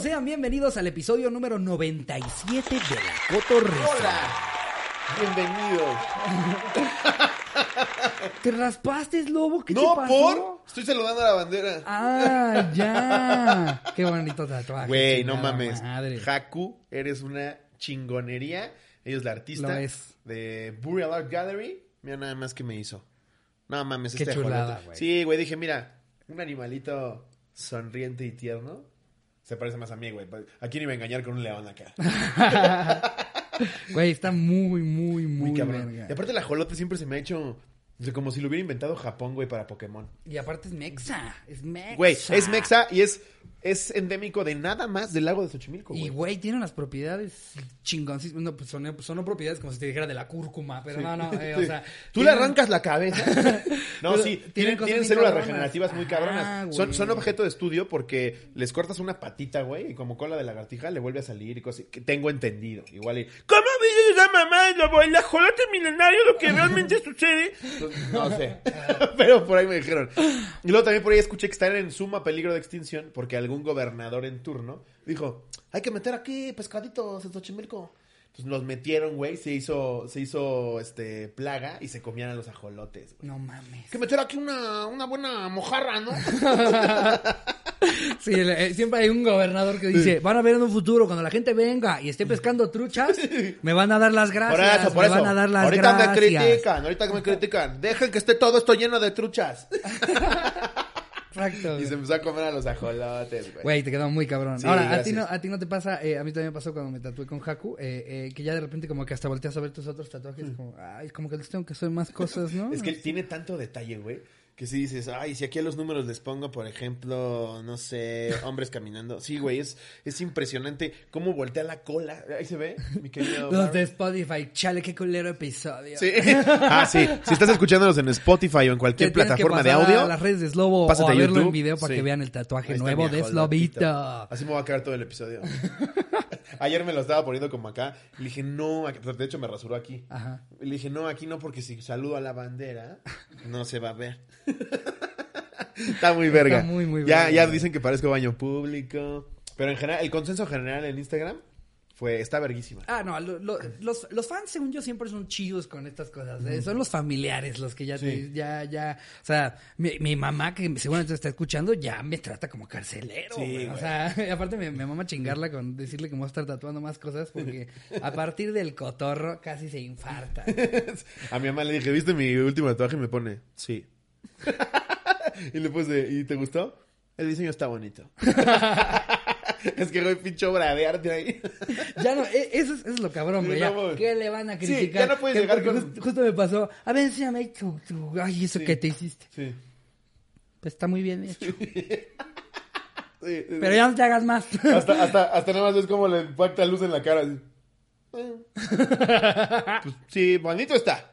sean bienvenidos al episodio número 97 de La Cotorrisa. Hola. Bienvenidos. ¿Te raspaste, lobo? ¿Qué no, te pasó? por. Estoy saludando a la bandera. Ah, ya. Qué bonito tatuaje. Güey, no mames. madre. Haku, eres una chingonería. Ella es la Lo artista es. de Burial Art Gallery. Mira nada más que me hizo. No mames, Qué este chulada, güey. Sí, güey, dije, mira, un animalito sonriente y tierno. Se parece más a mí, güey. ¿A quién iba a engañar con un león acá? Güey, está muy, muy, muy, Muy cabrón. verga. Y aparte el ajolote siempre se me ha hecho... o sea, como si lo hubiera inventado Japón, güey, para Pokémon. Y aparte es mexa. Es mexa. Güey, es mexa y es, es endémico de nada más del lago de Xochimilco, Y güey. güey, tiene unas propiedades chingoncísimas. No, pues son, son propiedades como si te dijera de la cúrcuma, pero no, no, eh, o sea. Tú le arrancas la cabeza. No, Pero sí, tienen tienen, células cabronas. regenerativas muy cabronas. Ah, son, güey. son objeto de estudio porque les cortas una patita, güey, y como cola de lagartija le vuelve a salir y cosas que tengo entendido. Igual y, ¿cómo dices la mamá? Lo, el ajolote milenario, lo que realmente sucede. No sé, pero por ahí me dijeron. Y luego también por ahí escuché que están en suma peligro de extinción porque algún gobernador en turno dijo, hay que meter aquí pescaditos en Xochimilco. Entonces los metieron, güey, se hizo, se hizo este plaga y se comían a los ajolotes, güey. No mames. Que meter aquí una, una buena mojarra, ¿no? Sí, eh, siempre hay un gobernador que dice, van a ver en un futuro, cuando la gente venga y esté pescando truchas, me van a dar las gracias. Por eso, por me eso. van a dar las ahorita gracias. me critican, ahorita me critican. Dejen que esté todo esto lleno de truchas. Exacto. Y se empezó a comer a los ajolotes, güey. Güey, te quedó muy cabrón. Sí, Ahora, a ti, no, a ti no te pasa, eh, a mí también me pasó cuando me tatué con Haku, eh, eh, que ya de repente como que hasta volteas a ver tus otros tatuajes, como, ay, como que les tengo que hacer más cosas, ¿no? Es que él tiene tanto detalle, güey. Que si dices, ay, si aquí a los números les pongo, por ejemplo, no sé, hombres caminando. Sí, güey, es, es impresionante cómo voltea la cola. Ahí se ve, mi querido. Los de Spotify, chale, qué culero episodio. Sí. Ah, sí. Si estás escuchándonos en Spotify o en cualquier plataforma de audio, A las redes de Slobo o pásate a a verlo en YouTube. video para Sí. que vean el tatuaje nuevo de. Slobito. Así me va a quedar todo el episodio. Ayer me lo estaba poniendo como acá. Le dije, no, aquí- de hecho me rasuró aquí. Ajá. Le dije, no, aquí no, porque si saludo a la bandera, no se va a ver. Está muy verga. muy, muy ya, verga. ya dicen que parezco baño público. Pero en general, el consenso general en Instagram fue, está verguísima. Ah, no, lo- lo- los, los fans, según yo, siempre son chidos con estas cosas. ¿eh? Son los familiares los que ya, te- Sí. ya, ya. O sea, mi, mi mamá, que seguramente está escuchando, ya me trata como carcelero. Sí, güey. O sea, aparte me, me mama chingarla con decirle que me voy a estar tatuando más cosas porque a partir del cotorro casi se infarta. A mi mamá le dije, ¿viste mi último tatuaje? Y me pone, sí. y le puse, ¿y te gustó? El diseño está bonito. es que, güey, pinche obra de arte ahí. Ya no, e- eso es, eso es lo cabrón, güey. no. ¿Qué le van a Sí, criticar? ya no puedes llegar con- just- Justo me pasó. A ver, enséñame tu, tu- Ay, eso Sí. que te hiciste. Sí. Pues está muy bien hecho. Sí, Pero ya no te hagas más. Hasta, hasta, hasta nada más ves como le impacta luz en la cara. así. Pues, sí, bonito está.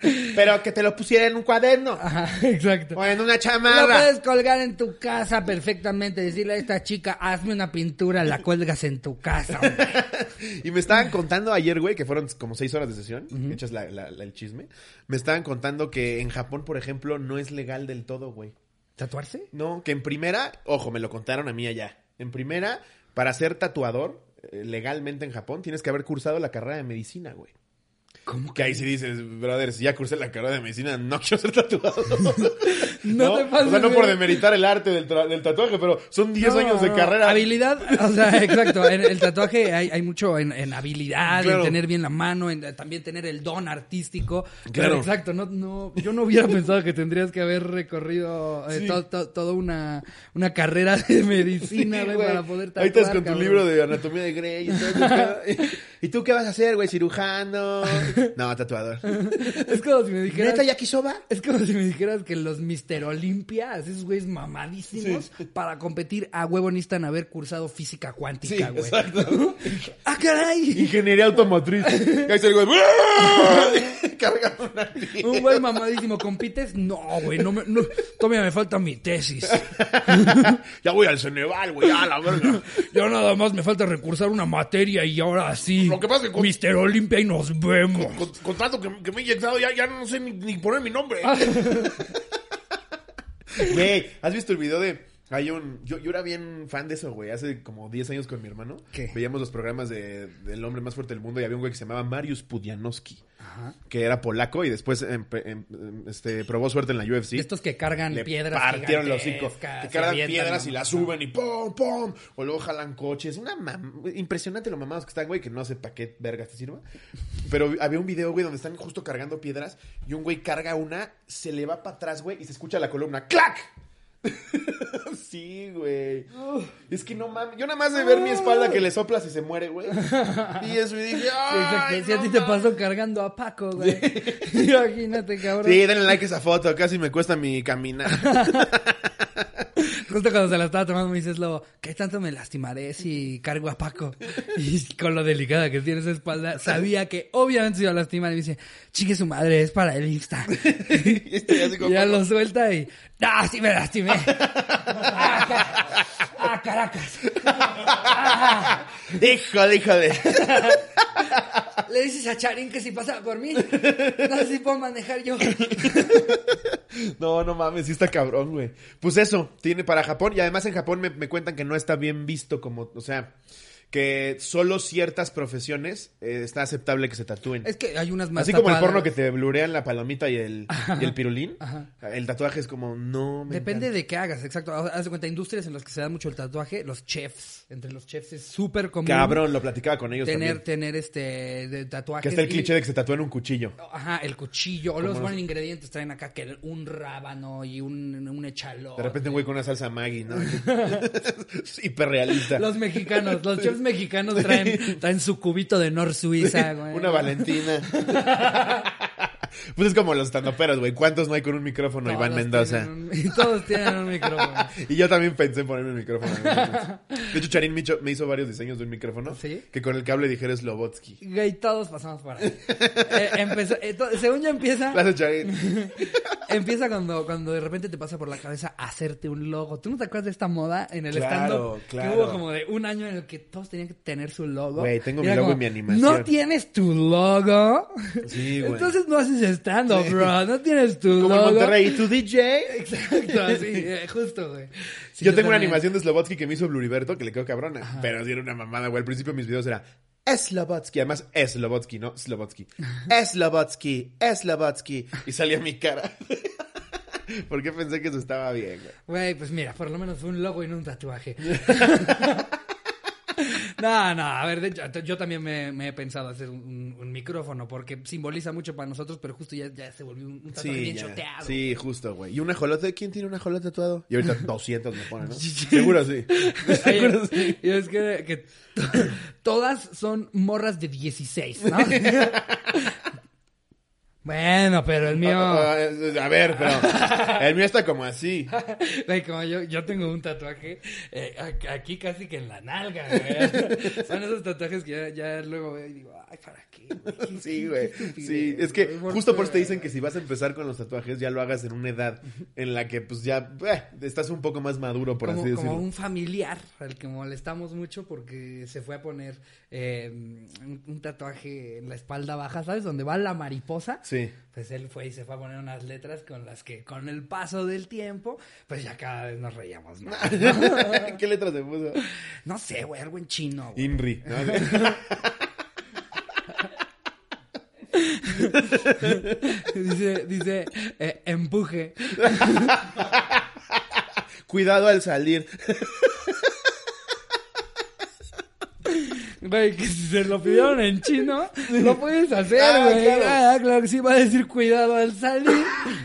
Pero que te lo pusiera en un cuaderno. Ajá, exacto. O en una Lo chamarra. puedes colgar en tu casa perfectamente. Decirle a esta chica, hazme una pintura, la cuelgas en tu casa. hombre. Y me estaban contando ayer, güey, que fueron como seis horas de sesión, echas la- la- la- el chisme. Me estaban contando que en Japón, por ejemplo, no es legal del todo, güey. ¿Tatuarse? No, que en primera, ojo, me lo contaron a mí allá. En primera, para ser tatuador, eh, legalmente en Japón, tienes que haber cursado la carrera de medicina, güey. ¿Cómo Que ahí sí dices, brother, si ya cursé la carrera de medicina, no quiero ser tatuador. No te pases O sea, no por demeritar el arte del, tra- del tatuaje, pero son 10 No, años de no, carrera. Habilidad, o sea, exacto. En el tatuaje hay, hay mucho en, en habilidad, Claro. en tener bien la mano, en también tener el don artístico. Pero Claro. exacto, no, no, yo no hubiera pensado que tendrías que haber recorrido eh, Sí. to- to- toda una, una carrera de medicina, Sí, para poder tatuar. Ahí estás con tu libro de anatomía de Grey y todo. ¿Y tú qué vas a hacer, güey? ¿Cirujano? No, tatuador. Es como si me dijeras. ¿Neta yakisoba? Es como si me dijeras que los Mister Olympia, esos güeyes mamadísimos, para competir a huevo necesitan haber cursado física Sí, cuántica, güey. exacto. ¡Ah, caray! Ingeniería automotriz. Y ahí está el güey. Carga una tía. Un güey mamadísimo, ¿compites? No, güey, no me, no, todavía me falta mi tesis. Ya voy al Ceneval, güey, a la verga. Ya nada más me falta recursar una materia y ahora sí. Lo que pasa es que con- Mister Olympia y nos vemos. Con, con tanto que, que me he inyectado, ya, ya no sé ni, ni poner mi nombre. Güey, ¿has visto el video de Hay un. Yo, yo era bien fan de eso, güey. Hace como 10 años con mi hermano. ¿Qué? Veíamos los programas de, del hombre más fuerte del mundo y había un güey que se llamaba Mariusz Pudianowski. Ajá. Que era polaco y después em- este, probó suerte en la UFC. Estos que cargan Le piedras. partieron los gigantescas, Que cargan piedras y las suben y ¡pum, pum! O luego jalan coches. Una mam- Impresionante lo mamados que están, güey, que no sé para qué vergas te sirva. Pero había un video, güey, donde están justo cargando piedras y un güey carga una, se le va para atrás, güey, y se escucha la columna ¡clac! sí, güey. Es que no mames. Yo nada más de ver mi espalda que le soplas y se muere, güey. Y eso y dije, Sí. ¡ay, Si a ti te pasó cargando a Paco, güey. Imagínate, cabrón. Sí, denle like a esa foto, casi me cuesta mi caminar. Justo cuando se la estaba tomando me dices, Lobo, ¿qué tanto me lastimaré si cargo a Paco? Y con lo delicada que tiene esa espalda, sabía que obviamente se iba a lastimar. Y me dice, chique su madre, es para el Insta. Y como- Y ya lo suelta y, no, sí me lastimé. Ah, ca- Caracas. Ah. Híjole, híjole. Le dices a Charín que si pasa por mí, no sé si puedo manejar yo. No, no mames, sí está cabrón, güey. Pues eso, tiene para Japón. Y además en Japón me, me cuentan que no está bien visto como, o sea, que solo ciertas profesiones eh, está aceptable que se tatúen. Es que hay unas más Así como el porno que te blurean la palomita y el, y el pirulín. Ajá. El tatuaje es como, no me Depende encanta. de qué hagas, exacto. Haz de cuenta, industrias en las que se da mucho el tatuaje, los chefs, entre los chefs es súper común Cabrón, lo platicaba con ellos tener, también. tener este de tatuajes. Que está el y- cliché de que se tatúen un cuchillo. Ajá, el cuchillo. O los buenos ingredientes traen acá que un rábano y un, un echalote. De repente un güey con una salsa Maggi, ¿no? Hiperrealista. Los mexicanos, los chefs mexicanos traen, traen su cubito de Nor Suiza, güey. Una Valentina. pues es como los estandoperos, güey. ¿Cuántos no hay con un micrófono? Todos Iván Mendoza. un- y todos tienen un micrófono. Y yo también pensé en ponerme el micrófono. De hecho, Charín me hizo, me hizo varios diseños de un micrófono. ¿Sí? Que con el cable dijera Slobotsky. Güey, todos pasamos por ahí. Eh, empezó- eh, to- según yo empieza, Gracias, Charín. empieza cuando, cuando de repente te pasa por la cabeza hacerte un logo. ¿Tú no te acuerdas de esta moda en el Claro, stand-up? claro. Que hubo como de un año en el que todos tenían que tener su logo. Güey, tengo mi logo como, y mi animación. ¿No tienes tu logo? Sí, güey. Entonces no haces stand-up, bro. No tienes tu Como en. Monterrey. ¿Y tu DJ? Exacto, así, eh, justo, güey. Sí, yo tengo una animación de Slobotsky que me hizo Bluriberto, que le quedó cabrona. Pero sí era una mamada, güey. Al principio de mis videos era Slobotsky. Además, Slobotsky, no Slobotsky. Slobotsky, Slobotsky. Y salía mi cara. Porque pensé que eso estaba bien, güey. Güey, pues mira, por lo menos fue un logo y no un tatuaje. No, no, a ver, de hecho, yo también me, me he pensado hacer un, un micrófono porque simboliza mucho para nosotros, pero justo ya, ya se volvió un, un tatuaje Sí, bien ya. choteado. sí, justo, güey. ¿Y un ajolote? ¿Quién tiene un ajolote tatuado? Y ahorita 200 me ponen, ¿no? Seguro sí. Seguro sí. Y es que, que to- todas son morras de 16, ¿no? Bueno, pero el mío... Ah, A ver, pero el mío está como así. Como yo, yo tengo un tatuaje eh, aquí casi que en la nalga, güey. Son esos tatuajes que ya, ya luego veo y digo, ay, ¿para qué? güey? Sí, güey. Sí, es que güey, ¿por justo por eso te dicen que si vas a empezar con los tatuajes, ya lo hagas en una edad en la que pues ya eh, estás un poco más maduro, por como, así decirlo. como un familiar al que molestamos mucho porque se fue a poner eh, un, un tatuaje en la espalda baja, ¿sabes? Donde va la mariposa. Sí. Pues él fue y se fue a poner unas letras con las que con el paso del tiempo, pues ya cada vez nos reíamos más. ¿Qué letras se puso? No sé, güey, algo en chino. güey. Inri. ¿no? dice, dice, eh, empuje. Cuidado al salir. Güey, que si se lo pidieron en chino, lo puedes hacer, Ah, güey. claro. Ah, claro que sí, va a decir cuidado al salir.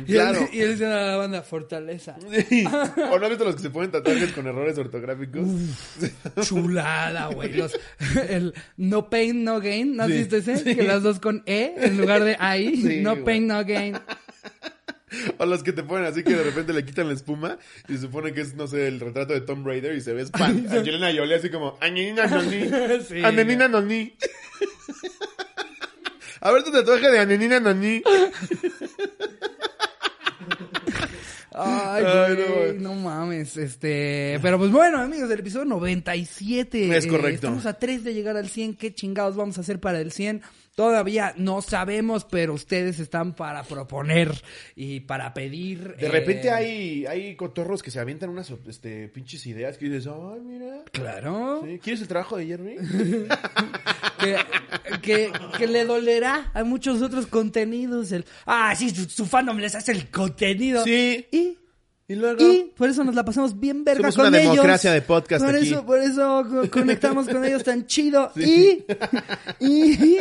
Y Claro. él, y él dice a la banda, fortaleza. Sí. ¿O no has visto los que se ponen tatuajes con errores ortográficos? Chulada, güey. Los, el no pain, no gain. ¿No has Sí. visto ese? Sí. Que las dos con E en lugar de ahí. No güey. pain, no gain. O los que te ponen así que de repente le quitan la espuma y se supone que es, no sé, el retrato de Tom Raider y se ve Span. Angelina Jolie así como, Angelina Noni. Sí, Angelina Noni. A ver tu tatuaje de Angelina Noni. Ay, Ay, güey, no, mames, este... Pero pues bueno, amigos, del episodio 97. Es eh, correcto. estamos a 3 de llegar al 100. ¿Qué chingados vamos a hacer para el 100? Todavía no sabemos, pero ustedes están para proponer y para pedir. De eh, repente hay, hay cotorros que se avientan unas este, pinches ideas que dices, ay, mira. Claro. Sí, ¿Quieres el trabajo de Jerry? que, que, que le dolerá a muchos otros contenidos. El, ah, sí, su, su fandom les hace el contenido. Sí. Y, Y luego. y por eso nos la pasamos bien verga Somos con una ellos. democracia de podcast por aquí. Eso, por eso co- conectamos con ellos tan chido. Y, y,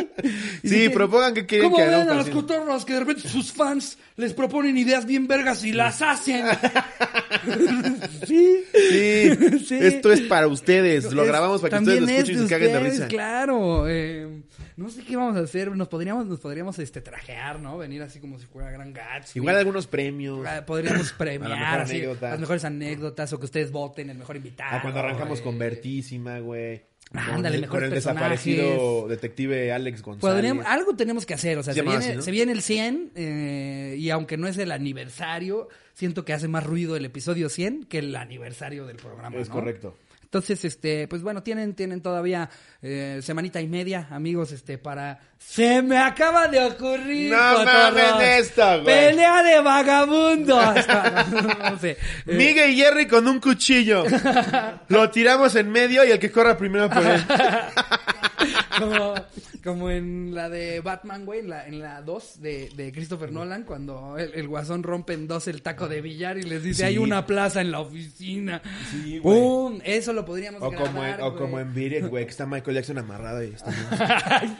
y Sí, propongan que quieren ¿Cómo que ven a los cotorros que de repente sus fans les proponen ideas bien vergas y las hacen? sí. Sí, Sí. esto es para ustedes. Lo Es- grabamos para que ustedes lo es escuchen y se caguen de risa. Claro. eh, no sé qué vamos a hacer. Nos podríamos, nos podríamos este, trajear, ¿no? Venir así como si fuera Gran Gatsby. Igual algunos premios. Ah, Podríamos premiar mejor así, las mejores anécdotas o que ustedes voten el mejor invitado. Ah, cuando arrancamos con Vertísima, güey. Con Ándale, mejores Con el personajes. desaparecido detective Alex González. Podríamos- algo tenemos que hacer, o sea, Se viene, así, ¿no? se viene el 100 eh, y aunque no es el aniversario, siento que hace más ruido el episodio 100 que el aniversario del programa. Es ¿no? correcto. Entonces, este, pues bueno, tienen, tienen todavía eh, semanita y media, amigos, este, para... Se me acaba de ocurrir. No mamen esto, güey. Pelea de vagabundos. no, sé. Eh, Miguel y Jerry con un cuchillo. Lo tiramos en medio y el que corra primero por él. como, como en la de Batman, güey, en la, en la 2 de, de Christopher Nolan, cuando el, el guasón rompe en dos el taco de billar y les dice, Sí. hay una plaza en la oficina. Sí, güey. ¡Pum! Eso lo podríamos O como, en, grabar, o güey. como en Beat güey, que está Michael Jackson amarrado y está.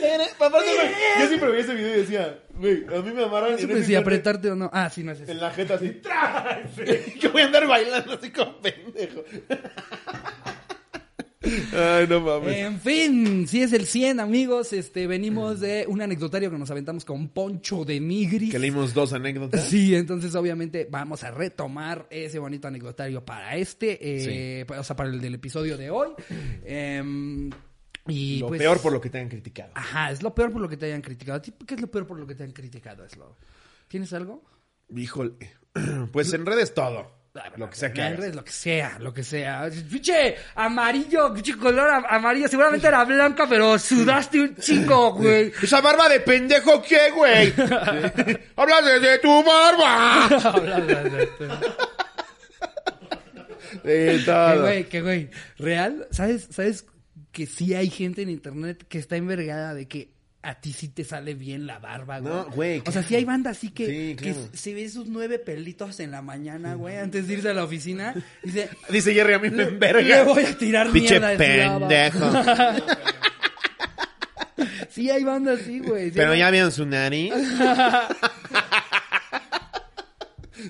Yo siempre veía ese video y decía, güey, a mí me amarran ese si instante apretarte o no. Ah, sí, no es eso. en la jeta así. ¡tra! Que voy a andar bailando así como pendejo. Ay, no mames. En fin, si es el 100, amigos, este, venimos de un anecdotario que nos aventamos con Poncho de Nigris. que leímos dos anécdotas. Sí, entonces obviamente vamos a retomar ese bonito anecdotario para este, eh, o sea, para el del episodio de hoy. Em, y lo pues, peor por lo que te han criticado. Ajá, es lo peor por lo que te hayan criticado. ¿A ti ¿Qué es lo peor por lo que te han criticado, Eslo? ¿Tienes algo? Híjole. Pues en redes todo. Lo que sea que En hagas. redes, Lo que sea, lo que sea. Pinche amarillo, pinche color am- amarillo. Seguramente era blanca, pero sudaste un chingo, güey. ¿Esa barba de pendejo qué, güey? ¡Hablas desde tu barba! Habla de esto. Eh, Que todo. güey, que güey. Real, ¿sabes? ¿Sabes que sí hay gente en internet que está envergada de que a ti sí te sale bien la barba, güey? No, güey, O sea, sí hay banda así que, Sí, que claro. se ve sus nueve pelitos en la mañana, güey, antes de irse a la oficina. Dice, Dice Jerry, a mí me enverga. le voy a tirar Pinche mierda de su barba". pendejo. Sí hay banda así, güey. sí Pero ya vieron su nariz.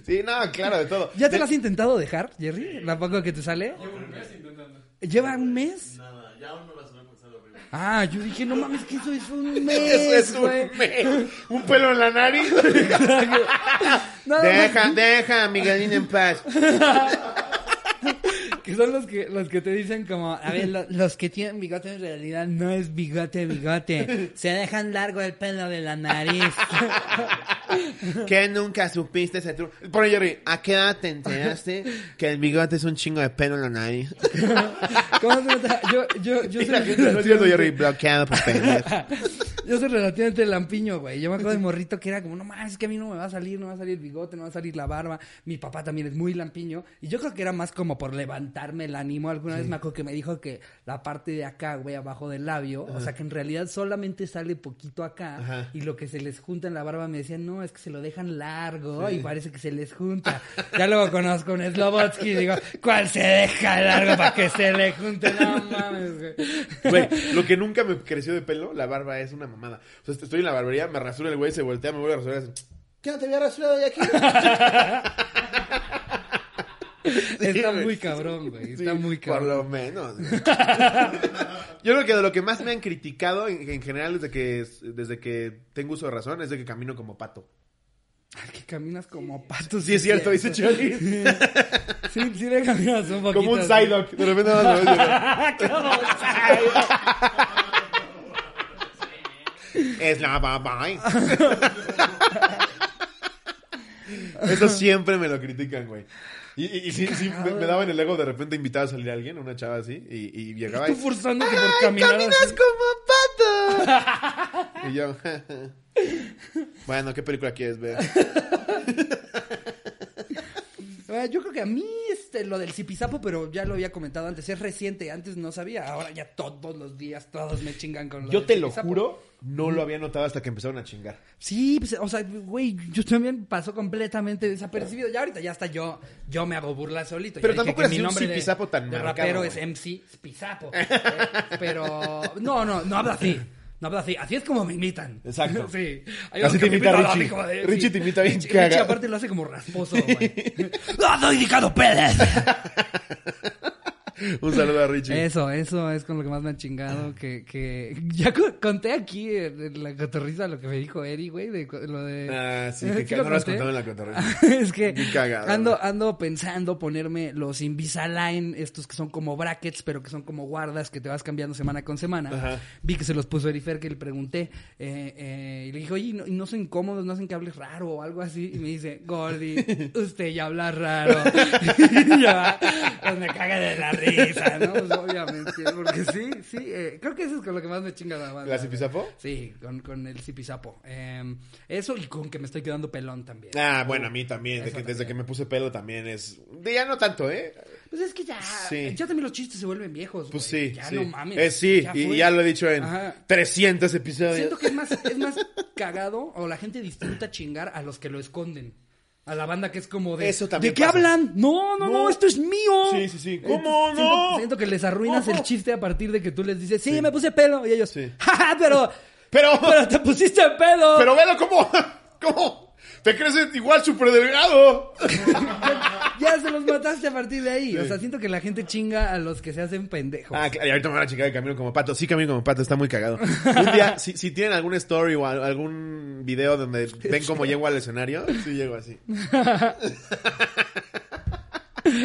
sí, no, claro, de todo. ¿Ya te De- lo has intentado dejar, Jerry? ¿La poco que te sale? Llevo un mes intentando. ¿Lleva un mes? Nada, ya aún no la suena porque sale horrible. Ah, yo dije, no mames, que eso es un mes, Eso es güey. un, un pelo en la nariz. Nada más deja, deja a Miguelín en paz. Que son los que, los que te dicen como, a ver, lo- los que tienen bigote en realidad no es bigote, bigote. Se dejan largo el pelo de la nariz. Que nunca supiste ese truco. Pone Jerry, ¿a qué edad te enteraste que el bigote es un chingo de pelo en la nariz? ¿Cómo se nota? Yo, yo, yo soy no es cierto, Jerry, bloqueado por pendejo. Yo soy relativamente lampiño, güey. Yo me acuerdo de morrito que era como, no mames, es que a mí no me va a salir, no va a salir el bigote, no va a salir la barba. Mi papá también es muy lampiño. Y yo creo que era más como por levantarme el ánimo. Alguna vez me acuerdo que me dijo que la parte de acá, güey, abajo del labio, o sea que en realidad solamente sale poquito acá. Ajá. Y lo que se les junta en la barba me decían, no, es que se lo dejan largo y parece que se les junta. ya luego conozco un Slobotsky y digo, ¿cuál se deja largo para que se le junte? No mames, güey. Güey, lo que nunca me creció de pelo, la barba es una mamada. O sea, estoy en la barbería, me rasura el güey, se voltea, me vuelve a rasurar. y hace, ¿Qué no te había rasurado de aquí? Está güey. muy cabrón, güey. Está Sí, muy Por cabrón. lo menos. Yo creo que de lo que más me han criticado en, en general desde que, desde que tengo uso de razón es de que camino como pato. Ay, que caminas como pato. Sí, es cierto, dice Choli. Sí, sí le caminas un poquito. Como un. Psyduck. De repente más lo ves, Como un Psyduck. Es la baba. Eso siempre me lo critican, güey. Y, y, y sí, sí, me, me daban el ego de repente invitar a salir a alguien, una chava así, y, y llegaba y... Tú forzándote por ¡Ay, caminar caminas así. como pato! y yo... bueno, ¿qué película quieres ver? Ah, Yo creo que a mí este, lo del zipizapo, pero ya lo había comentado antes, es reciente, antes no sabía, ahora ya todos los días todos me chingan con lo Yo del te lo juro, no lo había notado hasta que empezaron a chingar. Sí, pues, o sea, güey, yo también pasó completamente desapercibido. Ya ahorita ya hasta yo, yo me hago burla solito. Pero Ya tampoco eras mi un nombre de, zipizapo tan de marcado, rapero güey. es MC Spizapo. Eh, pero, no, no, no habla así. No habla así. Así es como me imitan. Exacto. Sí. Hay Así te imita Richie. como de- Richie sí. te imita bien Richie- Richie aparte lo hace como rasposo, güey. ¡Ah, soy Ricardo Pérez! Un saludo a Richie. Eso, eso es con lo que más me han chingado. Que, que ya co- conté aquí en en la cotorriza lo que me dijo Eri, güey, de lo de. Ah, sí, ¿Sí que lo no lo has contado en la cotorreza. es que cagado, ando, güey. ando pensando ponerme los Invisalign, estos que son como brackets, pero que son como guardas que te vas cambiando semana con semana. Ajá. Vi que se los puso Erifer, que le pregunté, eh, eh, y le dije, oye, ¿y ¿no, no son incómodos? ¿No hacen que hables raro o algo así? Y me dice, Gordy, usted ya habla raro. y yo, "Ah, pues me caga de la risa, ¿no? Pues obviamente, porque sí, sí, eh, creo que eso es con lo que más me chinga la banda. ¿La zipizapo? Sí, con, con el zipizapo. Eh, eso y con que me estoy quedando pelón también. Ah, bueno, a mí también. de desde que me puse pelo también es... De ya no tanto, ¿eh? Pues es que ya, Sí. ya también los chistes se vuelven viejos. Pues sí, Ya sí. no mames. Eh, sí, ya y ya lo he dicho en Ajá. 300 episodios. Siento que es más, es más cagado o la gente disfruta chingar a los que lo esconden. A la banda que es como de. Eso también ¿De qué pasa. hablan? No, no, no, No. esto es mío. Sí, sí, sí. ¿Cómo siento- no? Siento que les arruinas el chiste a partir de que tú les dices, sí, me puse pelo. Y ellos, Sí. jaja, pero. Pero, Pero te pusiste pelo. pero velo cómo, cómo, te crees igual súper delgado. Ya se los mataste a partir de ahí. O sea, siento que la gente chinga a los que se hacen pendejos. Ah, claro, y ahorita me van a chicar de camino como pato. Sí, camino como pato, está muy cagado. Un día, si, si tienen algún story o al- algún video donde ven cómo llego al escenario, sí llego así.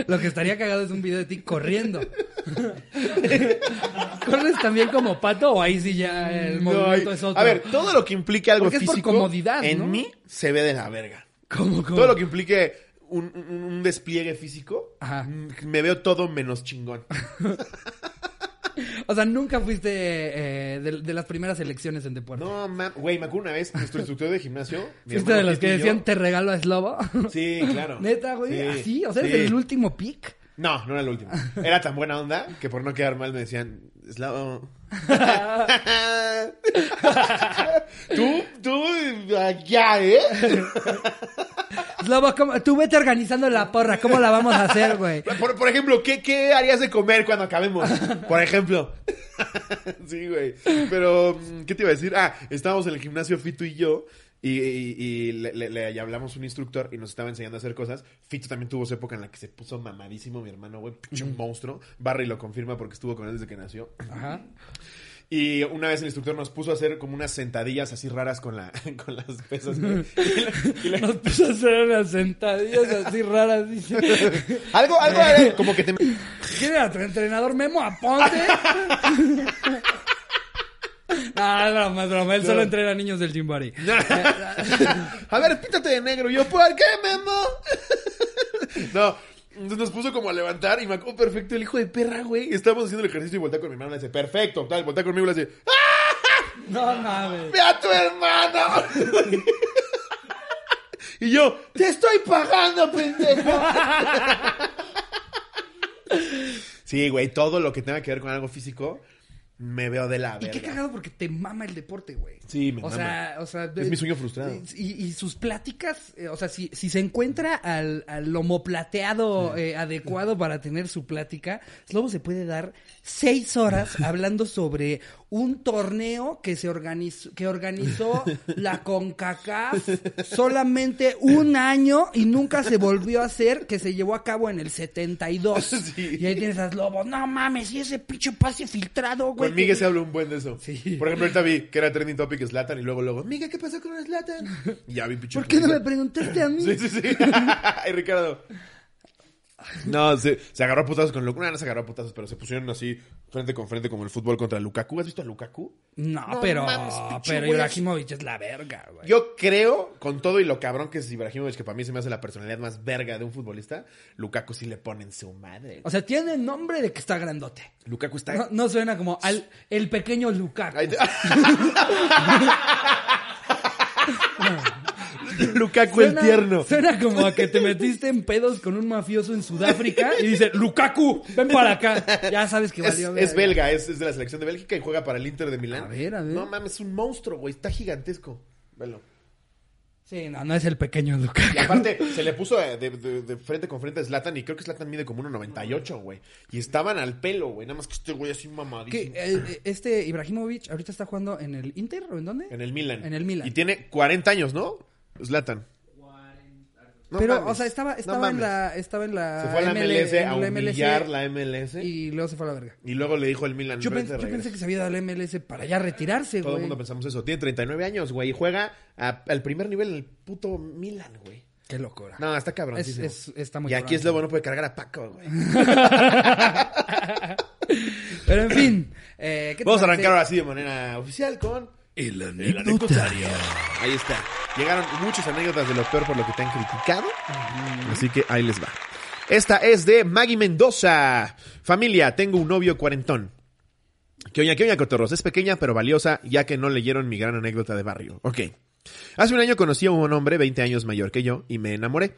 Lo que estaría cagado es un video de ti corriendo. ¿Corres también como pato o ahí sí ya el No, movimiento es otro? A ver, todo lo que implique algo Porque es por físico comodidad, en ¿no? mí se ve de la verga. ¿Cómo, cómo? Todo lo que implique un, un- un despliegue físico, Ajá. mm, me veo todo menos chingón. O sea, nunca fuiste eh, de, de las primeras elecciones en deporte. No, güey, me acuerdo una vez, nuestro instructor de gimnasio. ¿Fuiste de los que yo- decían te regalo a Slobo? Sí, claro. Neta, güey. Sí, ¿Así? O sea, sí. eres el último pick. No, no era el último. Era tan buena onda que por no quedar mal me decían, Slavo. Tú, tú, allá, ¿eh? Slobo, ¿cómo- tú vete organizando la porra. ¿Cómo la vamos a hacer, güey? Por, por ejemplo, ¿qué, ¿qué harías de comer cuando acabemos? Por ejemplo. sí, güey. Pero, ¿qué te iba a decir? Ah, estábamos en el gimnasio Fito y yo. Y, y- y le, le- le hablamos a un instructor y nos estaba enseñando a hacer cosas. Fito también tuvo su época en la que se puso mamadísimo, mi hermano, güey. Pinche monstruo. Barry lo confirma porque estuvo con él desde que nació. Ajá. Y una vez el instructor nos puso a hacer como unas sentadillas así raras con, la, con las pesas. güey. Y la- y la- Nos puso a hacer unas sentadillas así raras. Dice. algo, algo como que te... ¿Quién era tu entrenador Memo Aponte? Ah, es broma, es broma. Él solo entrena a niños del Jimbari. A ver, píntate de negro. Yo, ¿por qué, Memo? no, entonces nos puso como a levantar y me acuerdo perfecto el hijo de perra, güey. Estábamos haciendo el ejercicio y voltea con mi hermano y le dice, perfecto. Tal, voltea conmigo y le dice, ¡ah! No mames. ¡Ve a tu hermano! y yo, ¡te estoy pagando, pendejo! sí, güey, todo lo que tenga que ver con algo físico, me veo de la Y qué verga. cagado porque te mama el deporte, güey. Sí, me o mama. Sea, o sea, Es mi sueño frustrado. Y, y sus pláticas, eh, o sea, si, si se encuentra al, al lomo plateado eh, adecuado para tener su plática, Slobo se puede dar seis horas hablando sobre un torneo que se organizó, que organizó la CONCACAF solamente un año y nunca se volvió a hacer, que se llevó a cabo en el 72. Sí. Y ahí tienes a Slobo, no mames, y ese pinche pase filtrado, güey. Con Miguel se habla un buen de eso. Sí. Por ejemplo, ahorita vi que era trending topic Slatan y luego, luego, Miguel, ¿qué pasó con Slatan? Y ya vi pinche. ¿Por qué no me preguntaste a mí? Sí, sí, sí. Ay, Ricardo. No, se, se agarró a putazos con Lukaku. No, no se agarró a putazos, pero se pusieron así frente con frente como el fútbol contra Lukaku. ¿Has visto a Lukaku? No, No pero, mames, pero. Ibrahimovic es la verga, güey. Yo creo, con todo y lo cabrón que es Ibrahimovic, que para mí se me hace la personalidad más verga de un futbolista, Lukaku sí le ponen su madre. O sea, tiene nombre de que está grandote. Lukaku está... No, no suena como al, el pequeño Lukaku. Ahí te- Lukaku el tierno. Suena como a que te metiste en pedos con un mafioso en Sudáfrica y dice, Lukaku, ven para acá. Ya sabes que Es, valió. es verga. belga, es, es de la selección de Bélgica y juega para el Inter de Milán. A ver, a ver. No mames, es un monstruo, güey. Está gigantesco. Velo. Sí, no, no es el pequeño Lukaku. Y aparte, se le puso de, de- de- de frente con frente a Zlatan y creo que Zlatan mide como 1.98, güey. Y estaban al pelo, güey. Nada más que este güey así mamadísimo. eh, este Ibrahimovic ahorita está jugando en el Inter o en dónde? En el Milan. En el Milan. Y tiene 40 años, ¿no? Zlatan. No Pero, mames, o sea, estaba, no estaba en la, estaba en la Se fue a la ML MLS a la humillar la MLS. Y... y luego se fue a la verga. luego le dijo el Milan. Yo, pensé que se había dado la MLS para ya retirarse, Todo el güey. mundo pensamos eso. Tiene 39 años, güey. Y juega a- al primer nivel en el puto Milan, güey. Qué locura. No, está es, es- está muy y aquí cabrón. es Lobo, no puede cargar a Paco, güey. Pero en fin. eh, ¿qué te Vamos a arrancar ahora sí de manera oficial con El el anecdotario. Ahí está. Llegaron muchas anécdotas de lo peor por lo que te han criticado. Así que ahí les va. Esta es de Maggie Mendoza. Familia, tengo un novio cuarentón. Que oña, que oña, cotorros. Es pequeña pero valiosa, ya que no leyeron mi gran anécdota de barrio. Ok. Hace un año conocí a un hombre 20 años mayor que yo y me enamoré.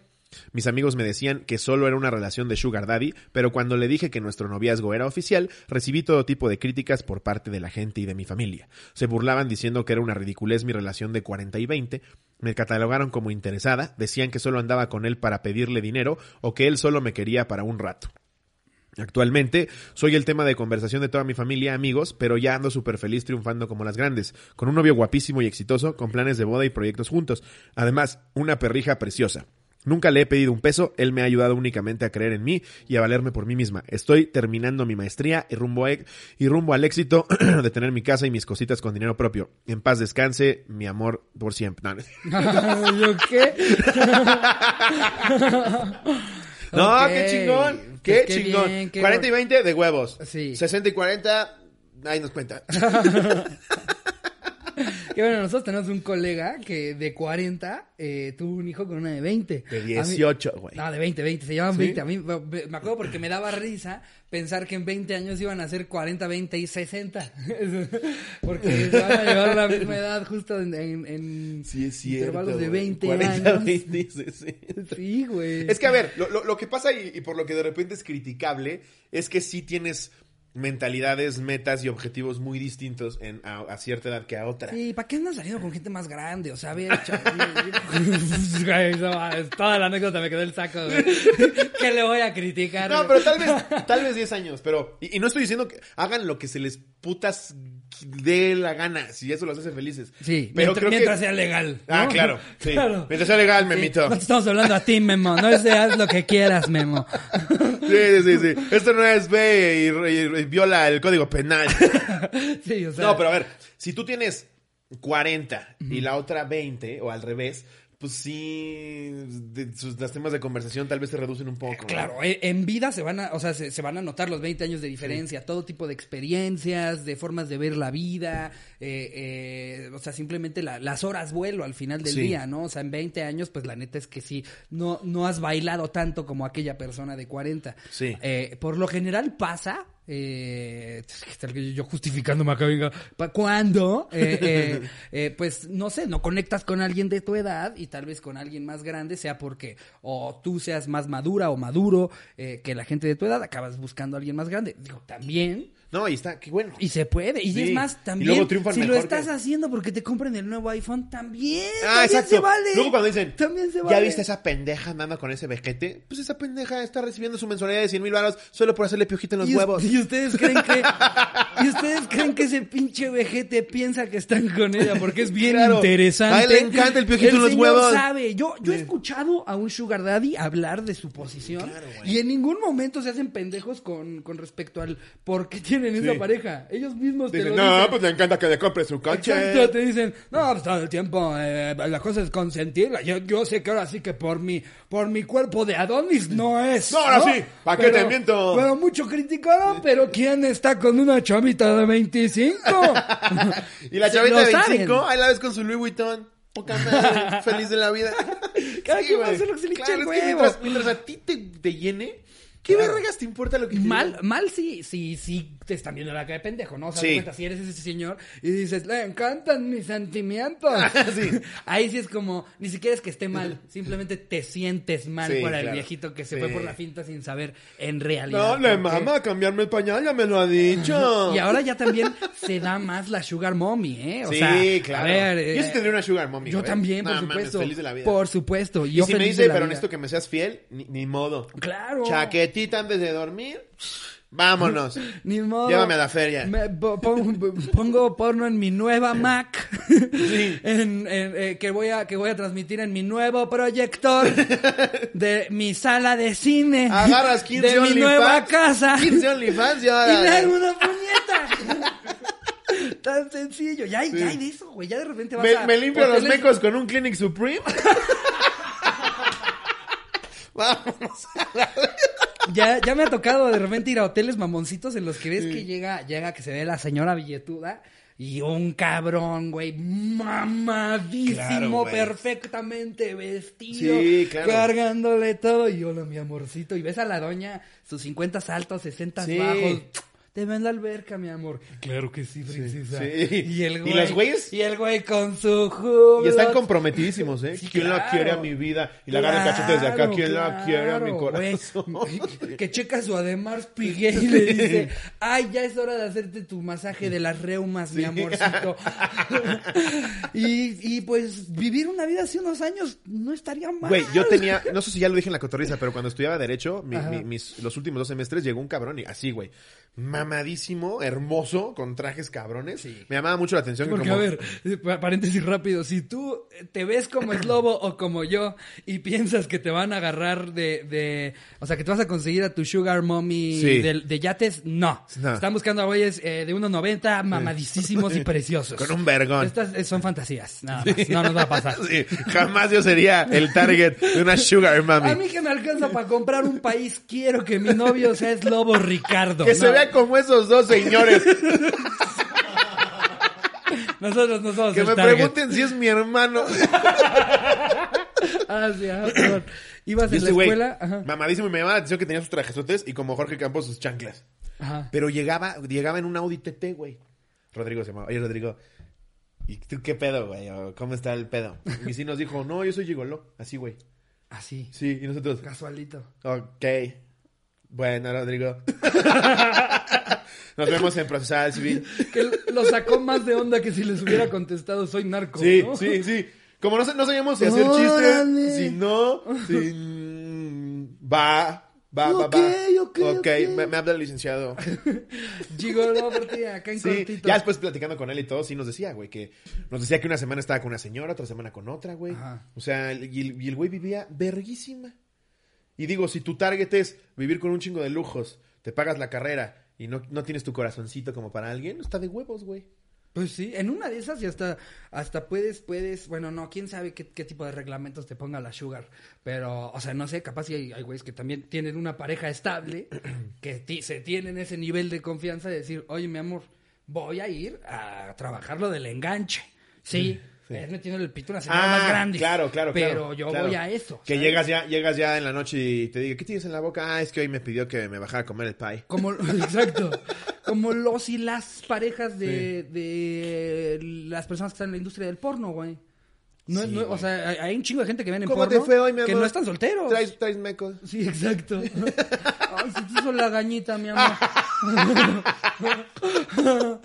Mis amigos me decían que solo era una relación de sugar daddy, pero cuando le dije que nuestro noviazgo era oficial, recibí todo tipo de críticas por parte de la gente y de mi familia. Se burlaban diciendo que era una ridiculez mi relación de 40 y 20, me catalogaron como interesada, decían que solo andaba con él para pedirle dinero o que él solo me quería para un rato. Actualmente soy el tema de conversación de toda mi familia, amigos, pero ya ando súper feliz triunfando como las grandes, con un novio guapísimo y exitoso, con planes de boda y proyectos juntos. Además, una perrija preciosa. Nunca le he pedido un peso, él me ha ayudado únicamente a creer en mí y a valerme por mí misma. Estoy terminando mi maestría y rumbo, a- y rumbo al éxito de tener mi casa y mis cositas con dinero propio. En paz descanse, mi amor por siempre. No, ¿Yo qué? No, Ok. qué chingón, Pues qué, qué chingón. bien, qué 40 y 20 de huevos. Sí. 60 y 40, ahí nos cuenta. Que bueno, nosotros tenemos un colega que de 40 eh, tuvo un hijo con una de 20. De A mí- 18, güey. No, de 20, 20, se llaman ¿Sí? 20. A mí me acuerdo porque me daba risa pensar que en 20 años iban a ser 40, 20 y 60. porque se van a llevar la misma edad justo en, en, en Sí, es cierto. intervalos de güey. 20 40, años. 20, sí, sí. Sí, güey. Es que, a ver, lo, lo- lo que pasa y, y por lo que de repente es criticable es que sí tienes mentalidades, metas y objetivos muy distintos en, a, a cierta edad que a otra. Sí, ¿para qué andas saliendo con gente más grande? O sea, mames, Toda la anécdota me quedó el saco, güey. ¿Qué le voy a criticar? No, pero tal vez, tal vez 10 años, pero, y, y no estoy diciendo que hagan lo que se les putas dé la gana, si eso los hace felices. Sí, pero mientras, creo mientras que... sea legal. Ah, claro, sí. Claro. Mientras sea legal, Sí, memito. No te estamos hablando a ti, Memo. No es de haz lo que quieras, Memo. Sí, sí, sí. Esto no es ve y, y- y viola el código penal. Sí, o sea. No, pero a ver, si tú tienes 40 y la otra 20 o al revés, pues sí, de- sus, las temas de conversación tal vez se reducen un poco. Claro, eh, en vida se van a, o sea, se, se van a notar los 20 años de diferencia, todo tipo de experiencias, de formas de ver la vida, eh, eh, o sea, simplemente la- las horas vuelo al final del Sí. día, ¿no? O sea, en 20 años, pues la neta es que sí, no, no has bailado tanto como aquella persona de 40. Sí. Eh, por lo general pasa, eh, yo justificándome acá, venga, ¿pa- ¿cuándo? Eh, eh, eh, pues no sé, no conectas con alguien de tu edad y tal vez con alguien más grande, sea porque o tú seas más madura o maduro que la gente de tu edad, acabas buscando a alguien más grande. Digo, también. No, y está, qué bueno. Y se puede. Y Sí. es más, Y también. luego triunfan si lo estás que- haciendo porque te compren el nuevo iPhone, también. Ah, también exacto. se vale. Luego cuando dicen, También se ¿ya vale. viste esa pendeja andando con ese vejete? Pues esa pendeja está recibiendo su mensualidad de 100 mil baros solo por hacerle piojito en los ¿Y huevos. ¿Y ustedes creen que y ustedes creen que ese pinche vejete piensa que están con ella porque es bien Claro. interesante? A él le encanta el piojito en los señor huevos. sabe. Yo yo he escuchado a un sugar daddy hablar de su posición Claro, y en ningún momento se hacen pendejos con, con respecto al por qué tiene tienen esa Sí. pareja. Ellos mismos te Dicen, lo no, dicen. pues le encanta que le compre su coche. Exacto, te dicen, no, pues todo el tiempo, eh, la cosa es consentirla. Yo, yo sé que ahora sí que por mi, por mi cuerpo de Adonis no es. No, ahora sí, ¿pa' qué te miento? Pero mucho criticaron, pero ¿quién está con una chavita de 25? Y la Sí, chavita de 25, saben. ahí la ves con su Louis Vuitton. Poca madre, feliz de la vida. Cada quien va a güey. hacer lo que se le Claro, eche el es que huevo. mientras, mientras a ti te, te llene, ¿qué vergas te importa lo que Mal, mal sí, sí, sí te están viendo la cara de pendejo, ¿no? O sea, Sí. cuenta, si eres ese señor y dices, le encantan mis sentimientos. Sí. Ahí sí es como, ni siquiera es que esté mal, simplemente te sientes mal Sí, por el claro. viejito que se Sí. fue por la finta sin saber en realidad. No, le mama cambiarme el pañal, ya me lo ha dicho. Y ahora ya también se da más la sugar mommy, ¿eh? O sí, sea, claro. a ver, Yo sí eh, tendría una sugar mommy. yo también, por mames, supuesto. feliz de la vida. Por supuesto. y si me dice, pero vida. necesito que me seas fiel, ni, ni modo. Claro. Chaquetita antes de dormir, vámonos. Ni modo. Llévame a la feria. Me po- pongo, pongo porno en mi nueva Mac. En- en, eh, que, voy a, que voy a transmitir en mi nuevo proyector de mi sala de cine. Agarras 15 de mi nueva casa. 15 OnlyFans y y ahora... me hago una puñeta. Tan sencillo. Ya hay, ya hay de eso, güey. Ya de repente vas Me, a me limpio los mecos con un Clinic Supreme. Vamos. Ya, ya me ha tocado de repente ir a hoteles mamoncitos en los que ves que llega, llega que se ve la señora billetuda y un cabrón, güey, mamadísimo, Claro, perfectamente vestido, Sí, claro. cargándole todo y hola mi amorcito y ves a la doña sus 50 altos, 60 Sí. bajos. Te ven la alberca, mi amor. Claro que sí, princesa. sí. Y el ¿Y güey. los güeyes? Y el güey con su jugo. Y están comprometidísimos, ¿eh? Sí, ¿Quién la claro. quiere a mi vida? Y la agarra el cachete desde acá. Claro, ¿Quién la quiere a mi claro, corazón? güey. Que checa su Ademar Piguet y le dice, ay, ya es hora de hacerte tu masaje de las reumas, mi amorcito. y, y pues vivir una vida hace unos años no estaría mal. Güey, yo tenía, no sé si ya lo dije en la cotorriza, pero cuando estudiaba Derecho, mi- mi- mis, los últimos dos semestres, llegó un cabrón y así, güey. Mamadísimo, hermoso, con trajes cabrones. Sí. Me llamaba mucho la atención. que Porque, como- a ver, pa- paréntesis rápido, si tú te ves como es lobo o como yo y piensas que te van a agarrar de, de o sea, que te vas a conseguir a tu sugar mommy Sí. de, de yates, no. No. Están buscando a güeyes eh, de 1.90, mamadísimos y preciosos. Con un vergón. Estas eh, son fantasías, nada más, no nos va a pasar. Jamás yo sería el target de una sugar mami. A mí que me alcanza para comprar un país, quiero que mi novio sea es Lobo Ricardo. Que se No, como esos dos señores. Nosotros no somos que el me target. pregunten si es mi hermano. Ah, sí, ah, perdón. Ibas Y en la ese güey, escuela, ajá. mamadísimo, me llamaba la atención que tenía sus trajesotes y como Jorge Campos sus chanclas. Ajá. Pero llegaba, llegaba en un Audi TT, güey. Rodrigo se llamaba. Oye, Rodrigo, ¿y tú qué pedo, güey? ¿O ¿Cómo está el pedo? Y sí nos dijo, no, yo soy gigoló. Así, güey. Así, Sí, y nosotros, casualito. ok. Bueno, Rodrigo. Nos vemos en procesal civil. Que lo sacó más de onda que si les hubiera contestado soy narco. Sí, ¿no? sí, sí. Como no, no sabíamos si hacer Órale. chistes, si no, si... mm, Va, va, va, Ok, va. ok, ok. Me, me habla el licenciado. Gigolo, acá en Sí, cortito. ya después platicando con él y todo, sí nos decía, güey, que nos decía que una semana estaba con una señora, otra semana con otra, güey. Ajá. O sea, y el, y el güey vivía verguísima. Y digo, si tu target es vivir con un chingo de lujos, te pagas la carrera y no, no tienes tu corazoncito como para alguien, está de huevos, güey. Pues sí, en una de esas y hasta, hasta puedes, puedes, bueno, no, quién sabe qué, qué tipo de reglamentos te ponga la Sugar, pero, o sea, no sé, capaz si hay, hay güeyes que también tienen una pareja estable, que se tienen ese nivel de confianza de decir, oye, mi amor, voy a ir a trabajar lo del enganche, sí, es metiendo el pito a una señora más grande, Ah, claro, claro, pero claro, yo claro. voy a eso. Que ¿sabes? llegas ya, llegas ya en la noche y te diga, ¿qué tienes en la boca? Ah, es que hoy me pidió que me bajara a comer el pie. Como, exacto. Como los y las parejas de, de las personas que están en la industria del porno, güey. No, Sí, no, o sea, hay- un chingo de gente que ven en ¿Cómo porno te fue hoy, mi amor? que no están solteros. ¿Traes, traes mecos? Sí, exacto. Ay, si te hizo la gañita, mi amor.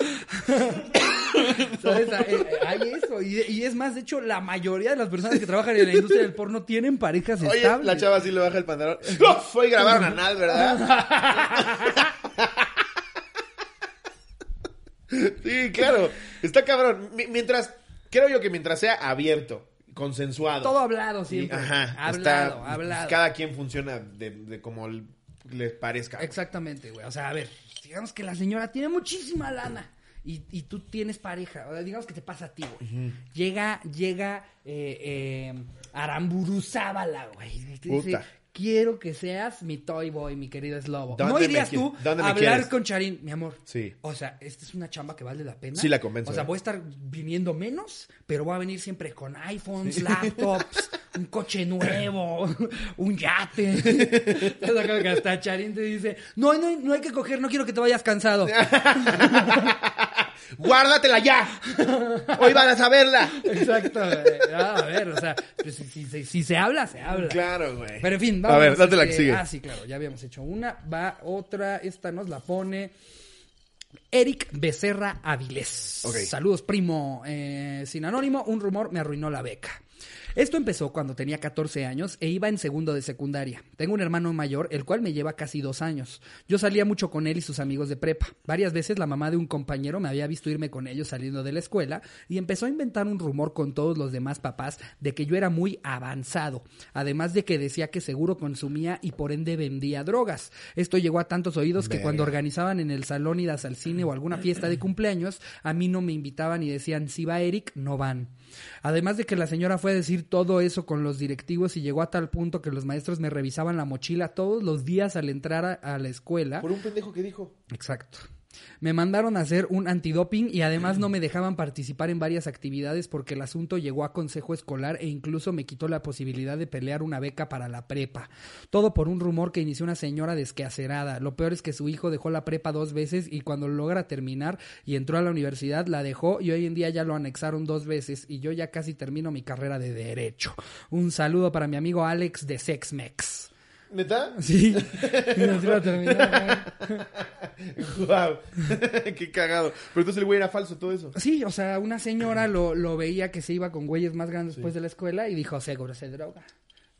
¿Sabes? Hay, hay eso. Y, y es más, de hecho, la mayoría de las personas que trabajan en la industria del porno tienen parejas Oye, estables. la chava sí le baja el pantalón. ¡Uf! Hoy grabaron anal, ¿verdad? sí, claro. Está cabrón. Mi- Mientras, creo yo que mientras sea abierto, consensuado. Todo hablado y- siempre. ajá. Hablado, está- hablado. Cada quien funciona de, de como les parezca. Exactamente, güey. O sea, a ver, digamos que la señora tiene muchísima lana. Y, y tú tienes pareja, o sea, digamos que te pasa a ti, güey. Llega, llega eh, eh, Aramburu Zábala, güey. te dice. Quiero que seas mi toy boy, mi querido Slobo. ¿Dónde ¿No irías tú a hablar quieres? con Charín, mi amor? Sí. O sea, esta es una chamba que vale la pena. Sí la convenzo, O sea, eh. voy a estar viniendo menos, pero voy a venir siempre con iPhones, laptops, un coche nuevo, un yate. Hasta Charín te dice, no, no, no hay que coger, no quiero que te vayas cansado. ¡Guárdatela ya! Hoy van a saberla. Exacto. güey. Ah, a ver, o sea, pues, si, si- si- si se habla, se habla. Claro, güey. Pero en fin, A vamos. ver, date la que este, sigue. Ah, sí, claro, ya habíamos hecho una. Va otra, esta nos la pone Eric Becerra Avilés. Ok. Saludos, primo. Eh, sin anónimo, un rumor me arruinó la beca. Esto empezó cuando tenía 14 años e iba en segundo de secundaria. Tengo un hermano mayor, el cual me lleva casi dos años. Yo salía mucho con él y sus amigos de prepa. Varias veces la mamá de un compañero me había visto irme con ellos saliendo de la escuela y empezó a inventar un rumor con todos los demás papás de que yo era muy avanzado. Además de que decía que seguro consumía y por ende vendía drogas. Esto llegó a tantos oídos que Verga. cuando organizaban en el salón idas al cine o alguna fiesta de cumpleaños, a mí no me invitaban y decían, si va Eric, no van. Además de que la señora fue a decir todo eso con los directivos y llegó a tal punto que los maestros me revisaban la mochila todos los días al entrar a, a la escuela. Por un pendejo que dijo. Exacto. Me mandaron a hacer un antidoping y además no me dejaban participar en varias actividades porque el asunto llegó a consejo escolar e incluso me quitó la posibilidad de pelear una beca para la prepa. Todo por un rumor que inició una señora desquacerada. Lo peor es que su hijo dejó la prepa dos veces y cuando logra terminar y entró a la universidad la dejó y hoy en día ya lo anexaron dos veces y yo ya casi termino mi carrera de derecho. Un saludo para mi amigo Alex de Sexmex. ¿Neta? Sí, y nos iba a terminar. Wow. Qué cagado. Pero entonces el güey era falso, todo eso. Sí, o sea, una señora lo, lo veía que se iba con güeyes más grandes después de la escuela y dijo, seguro se droga.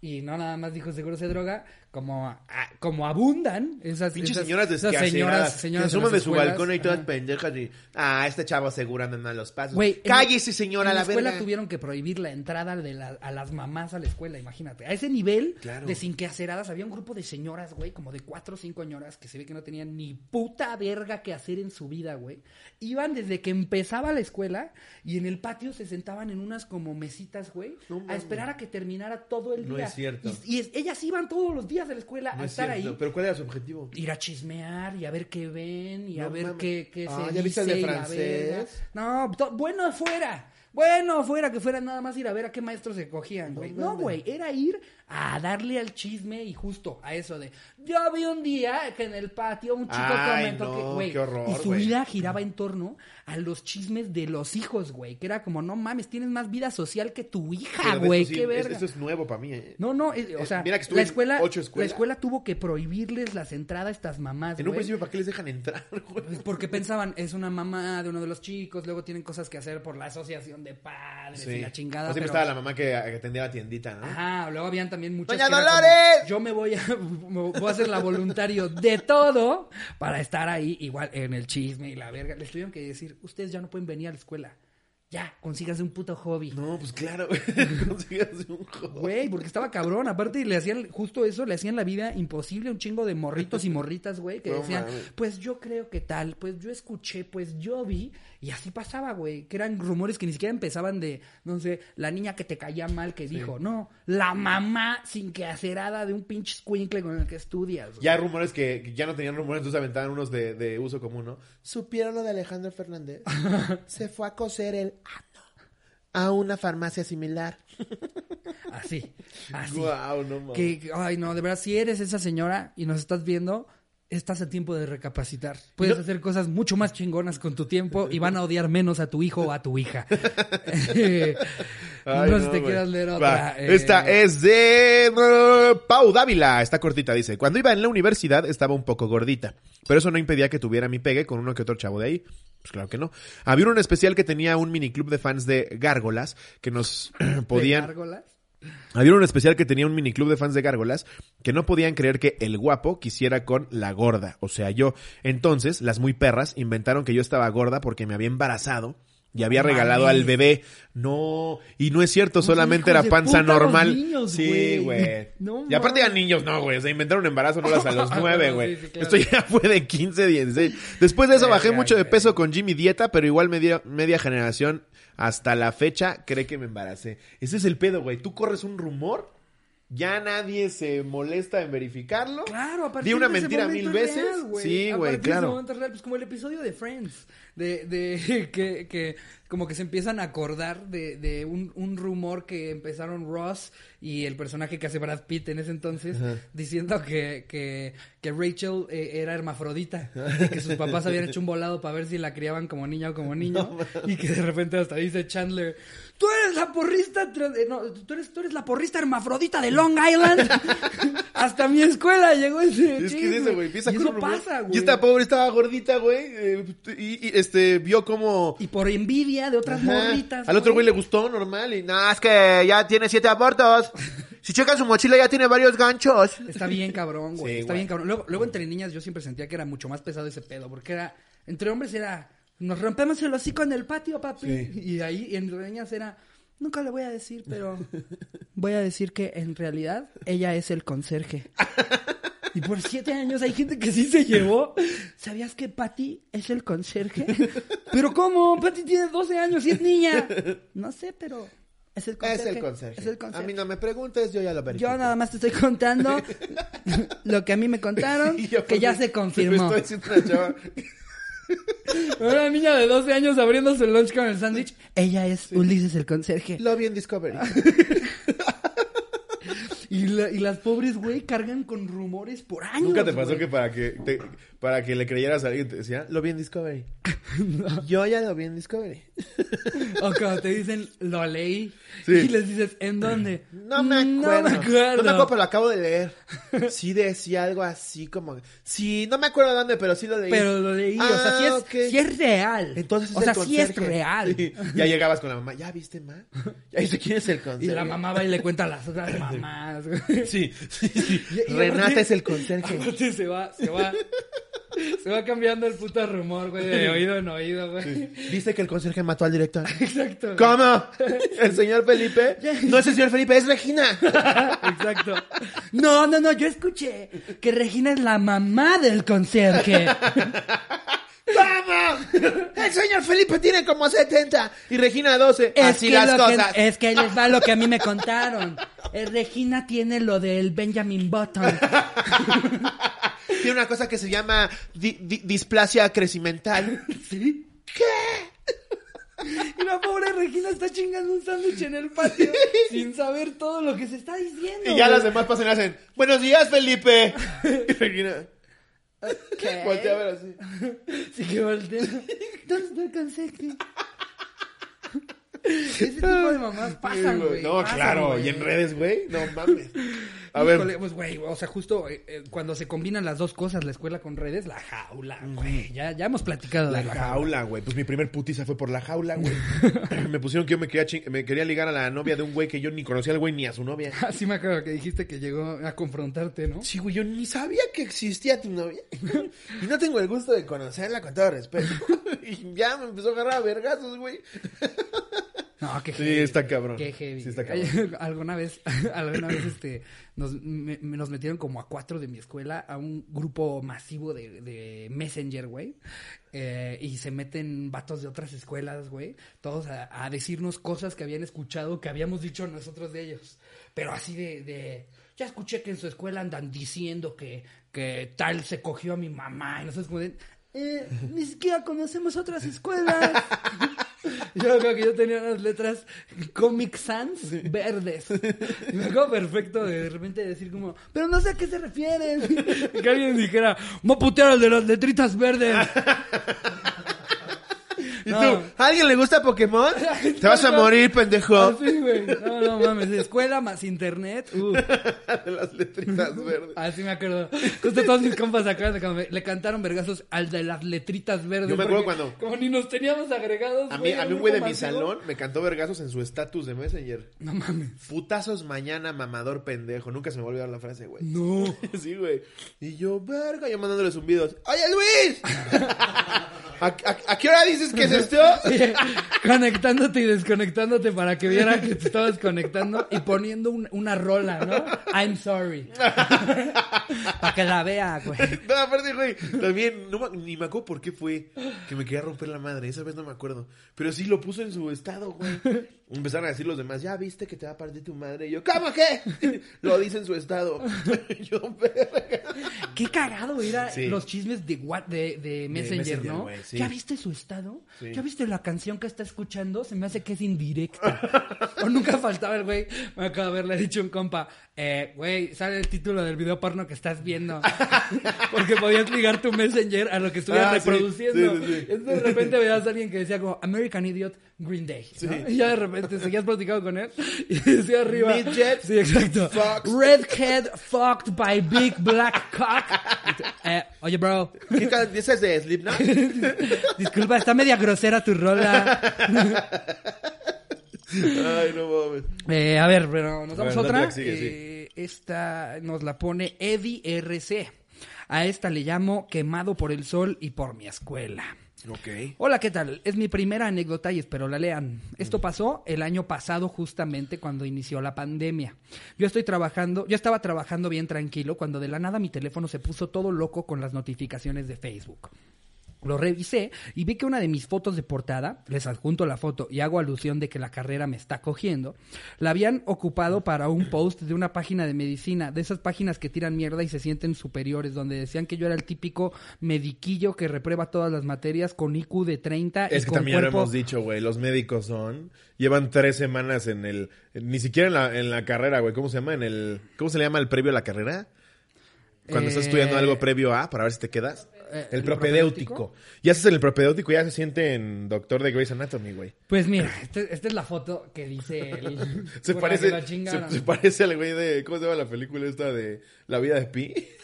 Y no nada más dijo seguro se droga, como, a- como abundan esas, Pinches esas- señoras esas desquaceradas. señoras, que señoras se en las de su balcón y todas Ajá. pendejas y... Ah, este chavo seguro anda en los pasos. Güey, en Cállese, la- señora, en la la escuela verga. tuvieron que prohibir la entrada de la- a las mamás a la escuela, imagínate. A ese nivel Claro. de sin quehaceras, había un grupo de señoras, güey, como de cuatro o cinco señoras que se ve que no tenían ni puta verga que hacer en su vida, güey. Iban desde que empezaba la escuela y en el patio se sentaban en unas como mesitas, güey, No a esperar a que terminara todo el No día. es cierto. Y, y es- ellas iban todos los días de la escuela No a es estar cierto. ahí. Pero ¿cuál era su objetivo? Ir a chismear y a ver qué ven y a ver qué, qué Ah, se ¿ya viste el de dice y la francés? No, bueno fuera. Bueno, fuera que fuera nada más ir a ver a qué maestros se cogían, güey. No, güey, era ir a darle al chisme y justo a eso de, yo vi un día que en el patio un chico Ay, comentó no, que, güey, y su vida giraba en torno a los chismes de los hijos, güey, que era como, no mames, tienes más vida social que tu hija, güey, sí, qué es- verga. Eso es nuevo para mí, ¿eh? No, no, eh, o sea, mira que estuve la escuela, ocho la escuela tuvo que prohibirles las entradas a estas mamás, En un principio, ¿para qué les dejan entrar, güey? Pues porque pensaban, es una mamá de uno de los chicos, luego tienen cosas que hacer por la asociación de padres y la chingada. O siempre pero- estaba la mamá que, que atendía la tiendita, ¿no? Ajá, luego habían también muchas ¡Doña que era como, Dolores! yo me voy a me voy a hacer la voluntario de todo para estar ahí igual en el chisme y la verga. Les tuvieron que decir, ustedes ya no pueden venir a la escuela. Ya, consíganse un puto hobby. No, pues claro, güey. Consigues un juego. Güey, porque estaba cabrón. Aparte, le hacían justo eso, le hacían la vida imposible a un chingo de morritos y morritas, güey, que No decían, pues yo creo que tal, pues yo escuché, pues yo vi. Y así pasaba, güey, que eran rumores que ni siquiera empezaban de, no sé, la niña que te caía mal que dijo, no, la mamá sin que acerada de un pinche squinkle con el que estudias. güey. Ya rumores que, que ya no tenían rumores, entonces aventaban unos de, de uso común, ¿no? ¿Supieron lo de Alejandro Fernández? Se fue a coser el ano a una farmacia similar. Así, así. Guau, no mames. Que- ay, no, de verdad, si eres esa señora y nos estás viendo, estás a tiempo de recapacitar. Puedes hacer cosas mucho más chingonas con tu tiempo y van a odiar menos a tu hijo o a tu hija. Ay, no sé si te güey. quieras leer otra. eh, Esta es de uh, Pau Dávila. Está cortita, dice. Cuando iba en la universidad estaba un poco gordita. Pero eso no impedía que tuviera mi pegue con uno que otro chavo de ahí. Pues claro que no. Había en especial que tenía un miniclub de fans de gárgolas que nos ¿de podían... gárgolas? Había un especial que tenía un miniclub de fans de gárgolas que no podían creer que el guapo quisiera con la gorda, o sea, yo. Entonces, las muy perras inventaron que yo estaba gorda porque me había embarazado y había regalado al bebé. No, y no es cierto, solamente era panza normal. niños, sí, güey. No y aparte eran niños, no, güey. O sea, inventaron embarazo no las a los nueve, güey. sí, claro. Esto ya fue de 15, 16. Después de eso bajé mucho de peso con Jimmy Dieta, pero igual media, media generación hasta la fecha cree que me embaracé. Ese es el pedo, güey. Tú corres un rumor, ya nadie se molesta en verificarlo. Claro, a partir Di una de mentira mil es veces. real, sí, güey, claro. real, pues como el episodio de Friends, de, de que, que como que se empiezan a acordar de, de un, un rumor que empezaron Ross y el personaje que hace Brad Pitt en ese entonces, diciendo que, que, que Rachel eh, era hermafrodita y que sus papás habían hecho un volado para ver si la criaban como niña o como niño y que de repente hasta dice Chandler, tú eres la porrista, eh, no, tú eres, tú eres la porrista hermafrodita de Long Island. hasta mi escuela llegó ese Es que es eso, güey. Empieza Y eso pasa, güey. Y esta pobre estaba gordita, güey. eh, y, y, este, vio como. Y por envidia de otras Ajá. morritas. Al otro güey le gustó normal. Y no, es que ya tiene siete abortos. Si checan su mochila, ya tiene varios ganchos. Está bien cabrón, güey. Sí, está güey. bien cabrón. Luego, luego entre niñas yo siempre sentía que era mucho más pesado ese pedo. Porque era, entre hombres era, nos rompemos el hocico en el patio, papi. Sí. Y ahí y entre niñas era, nunca le voy a decir, pero voy a decir que en realidad ella es el conserje. Y por siete años hay gente que sí se llevó. ¿Sabías que Patty es el conserje? ¿Pero cómo? Patty tiene 12 años y es niña. No sé, pero es el conserje. Es el conserje. Es el conserje. A mí no me preguntes, yo ya lo verifico. Yo nada más te estoy contando lo que a mí me contaron, que ya se confirmó. Me estoy diciendo una niña de 12 años abriendo su lunch con el sándwich. Ella es Ulises el conserje. Lo vi en Discovery. Y, la- y las pobres, güey, cargan con rumores por años. ¿Nunca te pasó güey. que para que te- para que le creyeras a alguien te decía, lo vi en Discovery? Yo ya lo vi en Discovery. O cuando te dicen, lo leí. Sí. Y les dices, ¿en dónde? No me acuerdo. No me acuerdo. No me acuerdo, pero lo acabo de leer. Sí decía algo así como... Sí, no me acuerdo dónde, pero sí lo leí. Pero lo leí. o sea, sí es, Ah, sí es real. Entonces es o sea, el sí es real. Sí. Ya llegabas con la mamá. ¿Ya viste, ma? ¿Ya viste quién es el Y conserje? la mamá va y le cuenta a las otras mamás. Sí, sí, sí. Y- y Renata aparte- es el conserje. Aparte se va, se va, se va cambiando el puto rumor, güey, de oído en oído, güey. ¿Viste que el conserje mató al director? Exacto. ¿Cómo? ¿El señor Felipe? No es el señor Felipe, es Regina. Exacto. No, no, no, yo escuché que Regina es la mamá del conserje. ¡Vamos! El señor Felipe tiene como 70 y Regina 12. Es Así que, las que- cosas. es que ahí les va lo que a mí me contaron. Eh, Regina tiene lo del Benjamin Button. Tiene una cosa que se llama di- di- displasia crecimental. ¿Sí? Y la pobre Regina está chingando un sándwich en el patio sin saber todo lo que se está diciendo. Y ya las demás pasan y hacen, buenos días, Felipe. Y Regina ¿Qué? voltea a ver así. Sí que voltea. ¿Dónde está el conserje? Ese tipo de mamás pasan, Sí, güey. No, pasan, claro. Y en redes, güey, no mames. A ver. Pues, güey, o sea, justo eh, eh, cuando se combinan las dos cosas, la escuela con redes, la jaula, güey. Ya, ya hemos platicado La de la jaula. jaula, güey. Pues mi primer putiza fue por la jaula, güey. me pusieron que yo me quería, ching- me quería ligar a la novia de un güey que yo ni conocía al güey ni a su novia. Así me acuerdo que dijiste que llegó a confrontarte, ¿no? Sí, güey, yo ni sabía que existía tu novia. y no tengo el gusto de conocerla con todo respeto. y ya me empezó a agarrar a vergazos, güey. No, qué Sí, heavy. está cabrón. Qué heavy. Sí, está cabrón. alguna vez, alguna vez, este, nos, me- me- nos metieron como a cuatro de mi escuela a un grupo masivo de, de Messenger, güey. Eh, y se meten vatos de otras escuelas, güey. Todos a, a decirnos cosas que habían escuchado, que habíamos dicho nosotros de ellos. Pero así de, de ya escuché que en su escuela andan diciendo que, que tal se cogió a mi mamá. Y nosotros como de, eh, ni siquiera conocemos otras escuelas. Yo creo que yo tenía unas letras Comic Sans verdes. Y me acuerdo perfecto de, de repente decir como, pero no sé a qué se refieren. Y que alguien dijera, voy a putear al de las letritas verdes. ¿Y No. tú? ¿A alguien le gusta Pokémon? Te vas a morir, pendejo. Así, güey. No, no mames. Escuela más internet. Uh, de las letritas verdes. así me acuerdo. Justo todos mis compas acá cuando me- le cantaron vergazos al de las letritas verdes. Yo me acuerdo cuando- Como ni nos teníamos agregados. A mí, güey, a mí un güey de mi salón me cantó vergazos en su estatus de Messenger. No mames. Putazos mañana, mamador pendejo. Nunca se me va a olvidar la frase, güey. No. Sí, güey. Y yo, verga, yo mandándole zumbidos. ¡Oye, Luis! ¿A, a, a qué hora dices que es esto? conectándote y desconectándote para que vieran que te estabas conectando y poniendo un- una rola, ¿no? I'm sorry. para que la vea, güey. No, aparte, güey, también, no, ni me acuerdo por qué fue que me quería romper la madre. Esa vez no me acuerdo. Pero sí lo puso en su estado, güey. Empezaron a decir los demás, ya viste que te va a partir tu madre. Y yo, ¿cómo qué? Lo dice en su estado. yo, verga. Qué cagado era Sí. los chismes de, what, de, de Messenger, Messenger, ¿no? güey, sí. ¿Ya viste su estado? Sí. ¿Ya viste la canción que está escuchando? Se me hace que es indirecta. o nunca faltaba el güey. Me acabo de haberle dicho un compa, eh, güey, sale el título del video porno que estás viendo. Porque podías ligar tu Messenger a lo que estuvieras Ah, reproduciendo. Entonces de repente veías a alguien que decía como American Idiot Green Day. ¿no? Y ya de repente seguías platicando con él y decía arriba. Midget, Sí, exacto. Fox. Redhead fucked by big black cock. Eh, oye, bro. ¿Qué ca- ¿Esa es de Slipknot? Disculpa, está media grosera tu rola. Ay, no mames. Eh, a ver, pero nos damos ver, otra. sigue, Eh, Esta nos la pone Eddie RC. A esta le llamo Quemado por el Sol y por mi escuela. Hola, ¿qué tal? Es mi primera anécdota y espero la lean. Esto pasó el año pasado justamente cuando inició la pandemia. Yo estoy trabajando, yo estaba trabajando bien tranquilo cuando de la nada mi teléfono se puso todo loco con las notificaciones de Facebook. Lo revisé y vi que una de mis fotos de portada, les adjunto la foto y hago alusión de que la carrera me está cogiendo, la habían ocupado para un post de una página de medicina, de esas páginas que tiran mierda y se sienten superiores, donde decían que yo era el típico mediquillo que reprueba todas las materias con IQ de 30 y Es que con también lo hemos dicho, güey. Los médicos son. Llevan tres semanas en el. Ni siquiera en la, en la carrera, güey. ¿Cómo se llama? En el. ¿Cómo se le llama el previo a la carrera? Cuando estás Eh, estudiando algo previo a, para ver si te quedas. Eh, el ¿el propedéutico. propedéutico? Y haces el propedéutico y ya se siente en doctor de Grey's Anatomy, güey. Pues mira, este- esta es la foto que dice el... Se la parece, lo se, se parece al güey de. ¿Cómo se llama la película esta de La vida de Pi?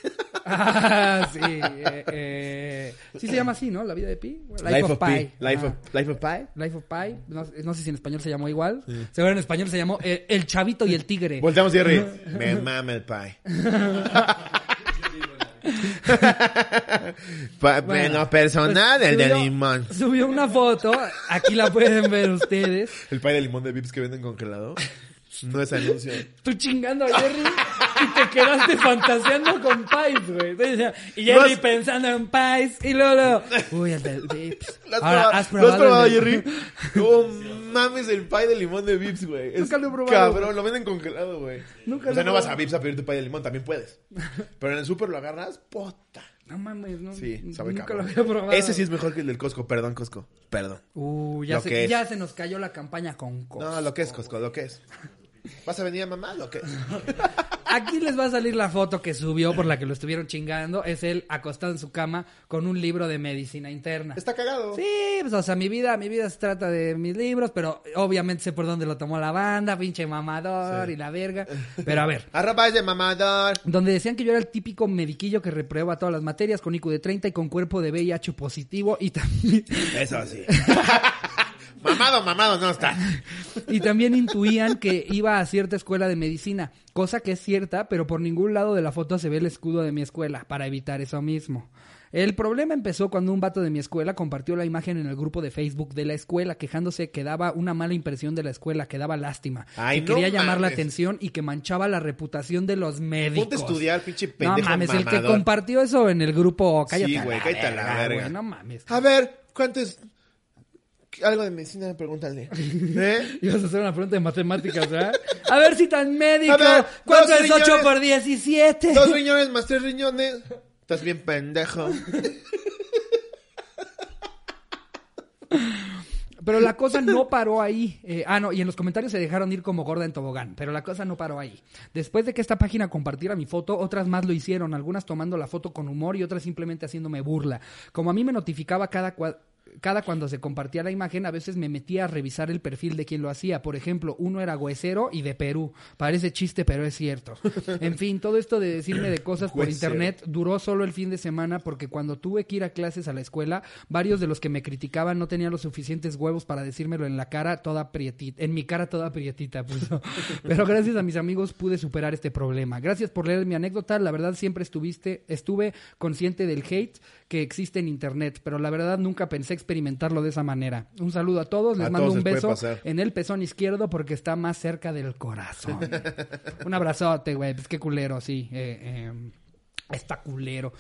Ah, sí. eh, eh, sí se llama así, ¿no? La vida de Pi. Life, of, Pi. Life, of, Life of Pi. Life of Pi. No, no sé si en español se llamó igual. Seguro en español se llamó El Chavito y el Tigre. Volteamos, Jerry. Me mama el Pi. Bueno, personal, pues, el de limón. Subió una foto. Aquí la pueden ver ustedes. El pay de limón de Vips que venden congelado. No es anuncio. Tú chingando a Jerry y te quedaste fantaseando con Pies, güey. Y Jerry pensando en Pies y luego, luego, uy, el del Vips. ¿Lo has, Ahora, probado, ¿has ¿lo has probado, el del- Jerry? No mames el pay de limón de Vips, güey. Es Nunca lo he probado, Cabrón, güey. lo venden congelado, güey. Nunca O sea, lo he no vas a probado. Vips a pedir tu pay de limón, también puedes. Pero en el súper lo agarras, puta. No mames, no. Sí, sabe Nunca cabrón. lo había probado. Ese sí es mejor que el del Costco, perdón, Costco. Perdón. Uh, ya, se, ya se nos cayó la campaña con cosas. No, lo que es, Costco, lo que es. ¿Vas a venir a mamá? Que es. Aquí les va a salir la foto que subió por la que lo estuvieron chingando. Es él acostado en su cama con un libro de medicina interna. Está cagado. Sí, pues, o sea, mi vida, mi vida se trata de mis libros, pero obviamente sé por dónde lo tomó la banda, pinche mamador y la verga. Pero a ver, Arroba de mamador. donde decían que yo era el típico mediquillo que reprueba todas las materias con IQ de 30 y con cuerpo de VIH positivo y también, Eso sí. mamado, mamado no está. y también intuían que iba a cierta escuela de medicina, cosa que es cierta, pero por ningún lado de la foto se ve el escudo de mi escuela, para evitar eso mismo. El problema empezó cuando un vato de mi escuela compartió la imagen en el grupo de Facebook de la escuela, quejándose que daba una mala impresión de la escuela, que daba lástima, Ay, que no quería llamar la atención y que manchaba la reputación de los médicos. Ponte a estudiar, pinche No pendejo mames, el que compartió eso en el grupo, cállate. Sí, güey, la cállate a la verga. güey, no mames. A ver, ¿cuánto es? Algo de medicina, pregúntale. ¿Eh? Ibas a hacer una pregunta de matemáticas, ¿verdad? A ver si tan médico. Ver, ¿Cuánto es 8 riñones. por 17? Dos riñones más tres riñones. Estás bien pendejo. Pero la cosa no paró ahí. Eh, ah, no, y en los comentarios se dejaron ir como gorda en tobogán. Pero la cosa no paró ahí. Después de que esta página compartiera mi foto, otras más lo hicieron. Algunas tomando la foto con humor y otras simplemente haciéndome burla. Como a mí me notificaba cada cua- cada cuando se compartía la imagen, a veces me metía a revisar el perfil de quien lo hacía. Por ejemplo, uno era huesero y de Perú. Parece chiste, pero es cierto. En fin, todo esto de decirme de cosas por internet duró solo el fin de semana porque cuando tuve que ir a clases a la escuela, varios de los que me criticaban no tenían los suficientes huevos para decírmelo en la cara toda prietita, en mi cara toda prietita, puso. Pero gracias a mis amigos pude superar este problema. Gracias por leer mi anécdota. La verdad siempre estuviste, estuve consciente del hate que existe en internet, pero la verdad nunca pensé experimentarlo de esa manera. Un saludo a todos, les A mando todos un beso en el pezón izquierdo porque está más cerca del corazón. un abrazote, güey. Pues qué culero, sí. Eh, eh, está culero.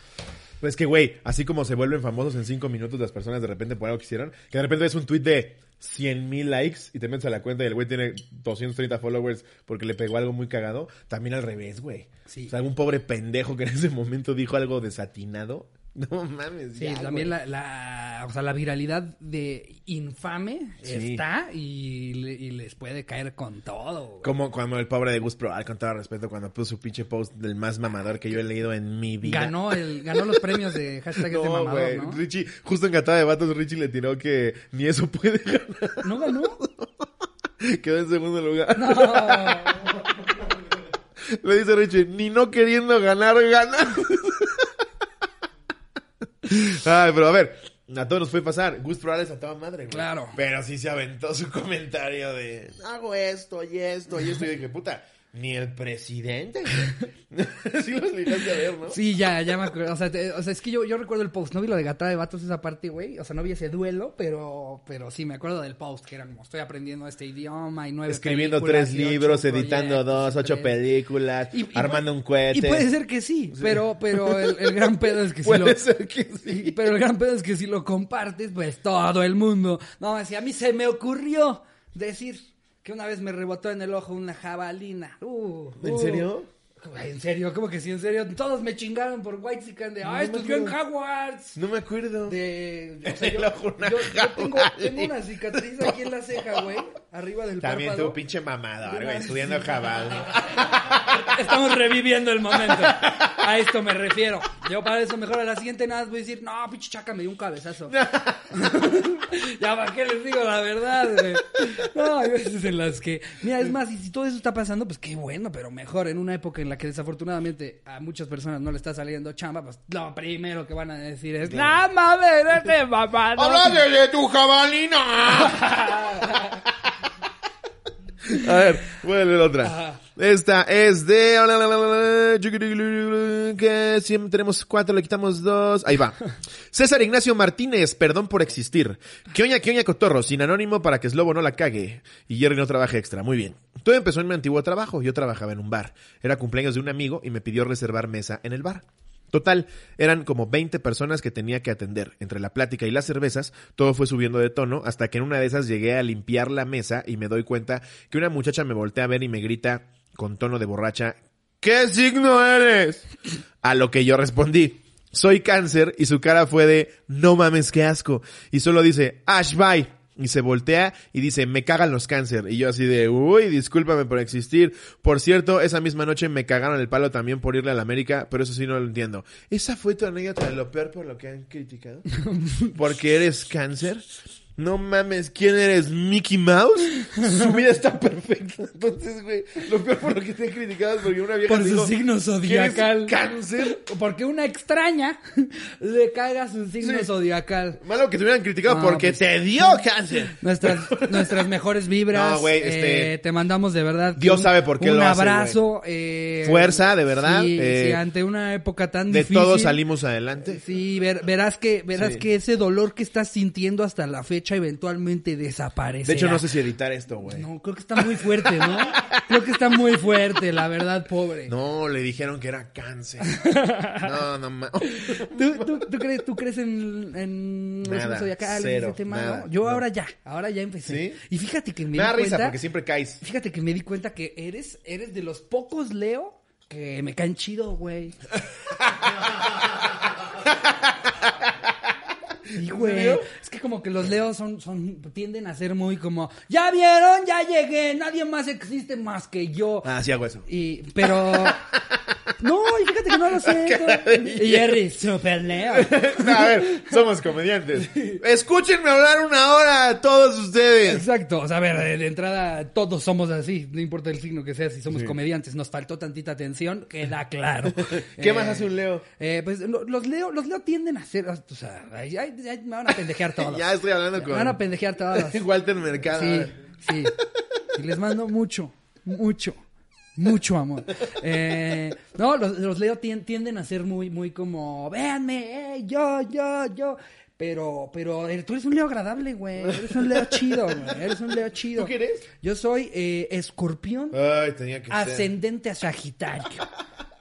Pues que, güey, así como se vuelven famosos en cinco minutos las personas de repente por algo que hicieron, que de repente ves un tweet de 100 mil likes y te metes a la cuenta y el güey tiene 230 followers porque le pegó algo muy cagado, también al revés, güey. Sí. O sea, algún pobre pendejo que en ese momento dijo algo desatinado. No mames, Sí, ya, también la, la, o sea, la viralidad de infame Sí. está y, le- y les puede caer con todo. güey. Como cuando el pobre de Gus Proal, con todo respeto, cuando puso su pinche post del más mamador que yo he leído en mi vida. Ganó, el, ganó los premios de hashtag No, mamador, güey. ¿no? Richie, justo en Catada de Vatos, Richie le tiró que ni eso puede ganar. ¿No ganó? Quedó en segundo lugar. No. Le dice Richie, ni no queriendo ganar, gana. Ay, pero a ver, a todos nos puede pasar. Gus Proal es a toda madre, güey. Claro. Pero sí se aventó su comentario de, hago esto y esto y esto. Y yo dije, puta, ni el presidente. sí los llegaste a ver, ¿no? Sí, ya, ya me acuerdo. O sea, te- o sea, es que yo, yo recuerdo el post. No vi lo de Gata de Vatos esa parte, güey. O sea, no vi ese duelo, pero, pero sí me acuerdo del post, que era como estoy aprendiendo este idioma y nueve Escribiendo tres libros, editando dos, ocho tres- películas, Y- y armando puede- un cohete. Y puede ser que sí, pero, pero el, el gran pedo es que sí Puede lo... ser que sí. Sí, pero el gran pedo es que si lo compartes, pues todo el mundo. No, si a mí se me ocurrió decir que una vez me rebotó en el ojo una jabalina. Uh, ¿En uh. serio? En serio, ¿cómo que sí? En serio, todos me chingaron por White Chicken de, ah, me estudió en. Hogwarts. No me acuerdo. De, o En sea, yo, ojo una yo- yo tengo, una cicatriz aquí en la ceja, güey, arriba del También párpado. tu pinche mamador, De güey, estudiando jabal. Estamos reviviendo el momento. A esto me refiero. Yo para eso mejor a la siguiente nada voy a decir, no, pinche chaca me dio un cabezazo. ya, ¿para qué les digo la verdad, güey? No, hay veces en las que... Mira, es más, y si todo eso está pasando, pues qué bueno, pero mejor en una época en la que desafortunadamente a muchas personas no le está saliendo chamba, pues lo primero que van a decir es, no mames, este mamá. no". ¡Háblame de tu jabalina! A ver, voy a leer otra. Ajá. Esta es de... Que siempre tenemos cuatro, le quitamos dos. Ahí va. César Ignacio Martínez, perdón por existir. Que oña, que oña, cotorro, sin anónimo para que Slobo no la cague. Y Jerry no trabaje extra. Muy bien. Todo empezó en mi antiguo trabajo. Yo trabajaba en un bar. Era cumpleaños de un amigo y me pidió reservar mesa en el bar. Total, eran como 20 personas que tenía que atender. Entre la plática y las cervezas, todo fue subiendo de tono hasta que en una de esas llegué a limpiar la mesa y me doy cuenta que una muchacha me voltea a ver y me grita con tono de borracha, ¿qué signo eres? A lo que yo respondí, soy cáncer y su cara fue de, no mames, qué asco. Y solo dice, Ash, bye. Y se voltea y dice, me cagan los cáncer. Y yo así de, uy, discúlpame por existir. Por cierto, esa misma noche me cagaron el palo también por irle a la América, pero eso sí no lo entiendo. ¿Esa fue tu anécdota de lo peor por lo que han criticado? ¿Porque eres cáncer? No mames, ¿quién eres? ¿Mickey Mouse? Su vida está perfecta. Entonces, güey, lo peor por lo que te criticado es porque una vieja Por su dijo, signo "¿Quieres zodiacal. cáncer? Porque una extraña le caga su signo Sí. zodiacal. Malo que te hubieran criticado No, porque pues- te dio cáncer. Nuestras, nuestras mejores vibras. No, güey, este- eh, te mandamos de verdad. Dios un- sabe por qué un lo hace, abrazo. eh, Fuerza, de verdad, Sí, eh, sí, ante una época tan De difícil. todos salimos adelante. Sí, ver- verás que verás que ese dolor que estás sintiendo hasta la fecha eventualmente desaparece. De hecho, no sé si editar esto, güey. No, creo que está muy fuerte, ¿no? creo que está muy fuerte, la verdad, pobre. No, le dijeron que era cáncer. No, no mames. ¿Tú, tú, tú crees, tú crees en, en Nada, cero, ese tema, nada, no? Yo no. ahora ya, ahora ya empecé. ¿Sí? Y fíjate que me, Me di da risa cuenta, porque siempre caes. fíjate que me di cuenta que eres, eres de los pocos Leo que me caen chido, güey. Sí, güey. Es que como que los leos son, son, tienden a ser muy como, ya vieron, ya llegué, nadie más existe más que yo. Ah, sí hago eso. Y, pero, No, y fíjate que no lo sé. Y Jerry, super Leo. A ver, somos comediantes. Escúchenme hablar una hora, todos ustedes. Exacto, o sea, a ver, de, entrada todos somos así, no importa el signo que sea, si somos Sí. comediantes, nos faltó tantita atención, queda claro. ¿Qué más hace un Leo? Eh, pues lo- los Leo, los Leo tienden a ser, o sea, ahí- ahí me van a pendejear todos. Ya estoy hablando Me con van a pendejear todos. Walter Mercado. Sí, sí. Y les mando mucho, mucho, mucho amor. Eh, no, los, los Leo tien- tienden a ser muy, muy como, véanme, eh, yo, yo, yo. Pero, pero eh, tú eres un Leo agradable, güey. Eres un Leo chido, güey. Eres un Leo chido. ¿Tú qué eres? Yo soy eh, escorpión Ay, tenía que ser. ascendente a Sagitario.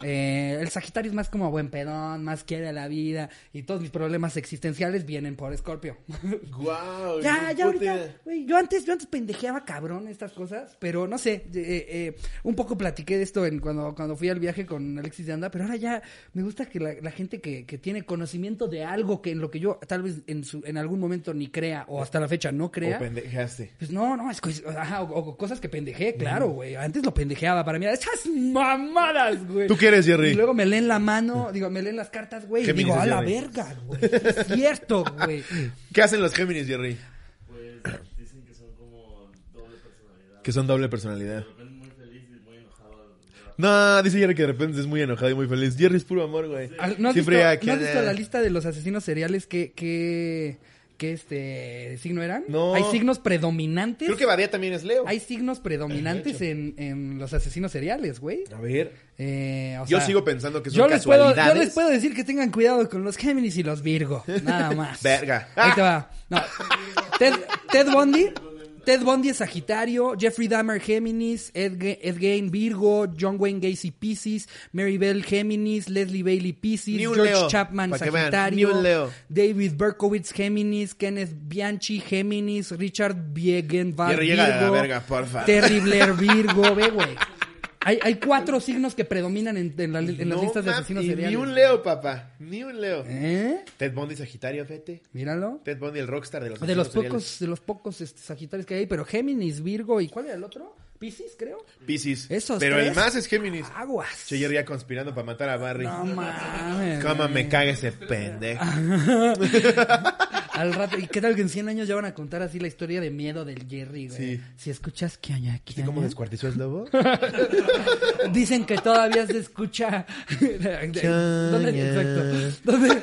Eh, el Sagitario es más como buen pedón, más quiere la vida y todos mis problemas existenciales vienen por Escorpio. Guau. Ya, ya puta. ahorita, güey, yo antes, yo antes pendejeaba cabrón estas cosas, pero no sé, eh, eh, un poco platiqué de esto en cuando, cuando fui al viaje con Alexis de Anda, pero ahora ya me gusta que la, la gente que, que tiene conocimiento de algo que en lo que yo tal vez en, su, en algún momento ni crea o hasta la fecha no crea. O pendejaste. Pues no, no, es ajá, o, o cosas que pendejé, claro, güey. Antes lo pendejeaba para mí, esas mamadas, güey. ¿Tú qué eres, Jerry? Y luego me leen la mano, digo, me leen las cartas, güey, y digo, a la Jerry. verga, güey. Es cierto, güey. ¿Qué hacen los Géminis, Jerry? Pues dicen que son como doble personalidad. Que son doble personalidad. De repente muy feliz y muy enojado. No, dice Jerry que de repente es muy enojado y muy feliz. Jerry es puro amor, güey. Al- ¿No has, Siempre visto, hay que- ¿no has visto la lista de los asesinos seriales que, que, que este signo eran? No. Hay signos predominantes. Creo que Badía también es Leo. Hay signos predominantes en, en los asesinos seriales, güey. A ver. Eh, o Yo sea, sigo pensando que son yo les, puedo, yo casualidades. les puedo decir que tengan cuidado con los Géminis y los Virgo. Nada más. Verga. Ahí te va. No. Ted, Ted Bundy. Ted Bundy es Sagitario, Jeffrey Dahmer Géminis, Ed, Ed Gein Virgo, John Wayne Gacy Pisces, Mary Bell Géminis, Leslie Bailey Pisces, George Leo, Chapman Sagitario, Leo. David Berkowitz Géminis, Kenneth Bianchi Géminis, Richard la Virgo, verga. Terry Blair Virgo, ve güey. Hay, hay cuatro signos que predominan en, en la- en las No, listas de asesinos y seriales. Ni un Leo, papá. Ni un Leo. ¿Eh? Ted Bundy Sagitario, fete. Míralo. Ted Bundy, el rockstar de los De los asesinos seriales. pocos, de los pocos este, sagitarios que hay, pero Géminis, Virgo y ¿cuál era el otro? Piscis, creo. Piscis. Esos Pero tres. el más es Géminis. Aguas. Che, Jerry ya conspirando para matar a Barry. No mames. Cómo me caga ese pendejo. Al rato, ¿y qué tal que en 100 años ya van a contar así la historia de miedo del Jerry, güey? Sí. Si escuchas que aña, ¿Viste cómo descuartizó el lobo? Dicen que todavía se escucha. ¿Dónde, exacto. ¿Dónde,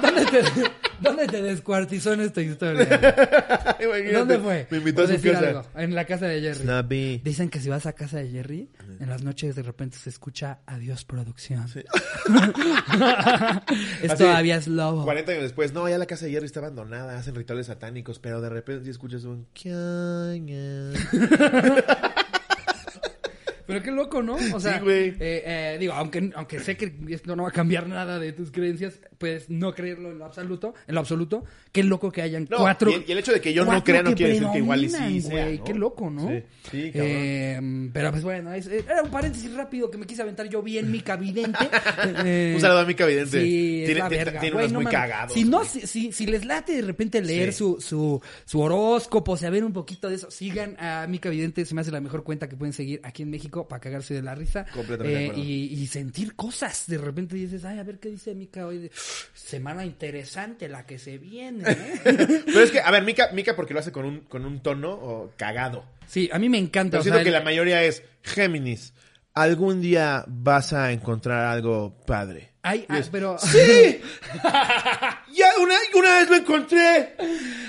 dónde te, ¿Dónde te descuartizó en esta historia? ¿Dónde fue? Me invitó a su decir casa. algo, en la casa de Jerry. Snappy. Dicen que si vas a casa de Jerry, en las noches de repente se escucha adiós producción. es Así, todavía es lobo. 40 años después, no, ya la casa de Jerry está abandonada, hacen rituales satánicos, pero de repente sí escuchas un... Pero qué loco, ¿no? O sea, Sí, güey. eh, eh, digo, aunque, aunque sé que esto no va a cambiar nada de tus creencias, puedes no creerlo en lo absoluto, en lo absoluto. Qué loco que hayan No, cuatro. y el- y el hecho de que yo no crea no quiere decir que igual y sí sea. ¿no? Qué loco, ¿no? Sí, sí, cabrón. Eh, pero pues bueno, es- era un paréntesis rápido que me quise aventar yo bien Mica Vidente. Eh, Un saludo a Mica Vidente. Sí, Tiene- verga. tiene Güey, unos no muy mames. cagados, Si no, si, si, si les late de repente leer su, su, su horóscopo, saber un poquito de eso, sigan a Mica Vidente, se me hace la mejor cuenta que pueden seguir aquí en México para cagarse de la risa. Completamente Eh, y, y sentir cosas. De repente dices, ay, a ver qué dice Mica hoy. de- Semana interesante la que se viene. ¿eh?". Pero es que, a ver, Mica, Mica porque lo hace con un, con un tono cagado. sí, a mí me encanta. Pero o siento sea, que el- la mayoría es Géminis. Algún día vas a encontrar algo padre. Ay, ah, pero... ¡Sí! ya una, una vez lo encontré.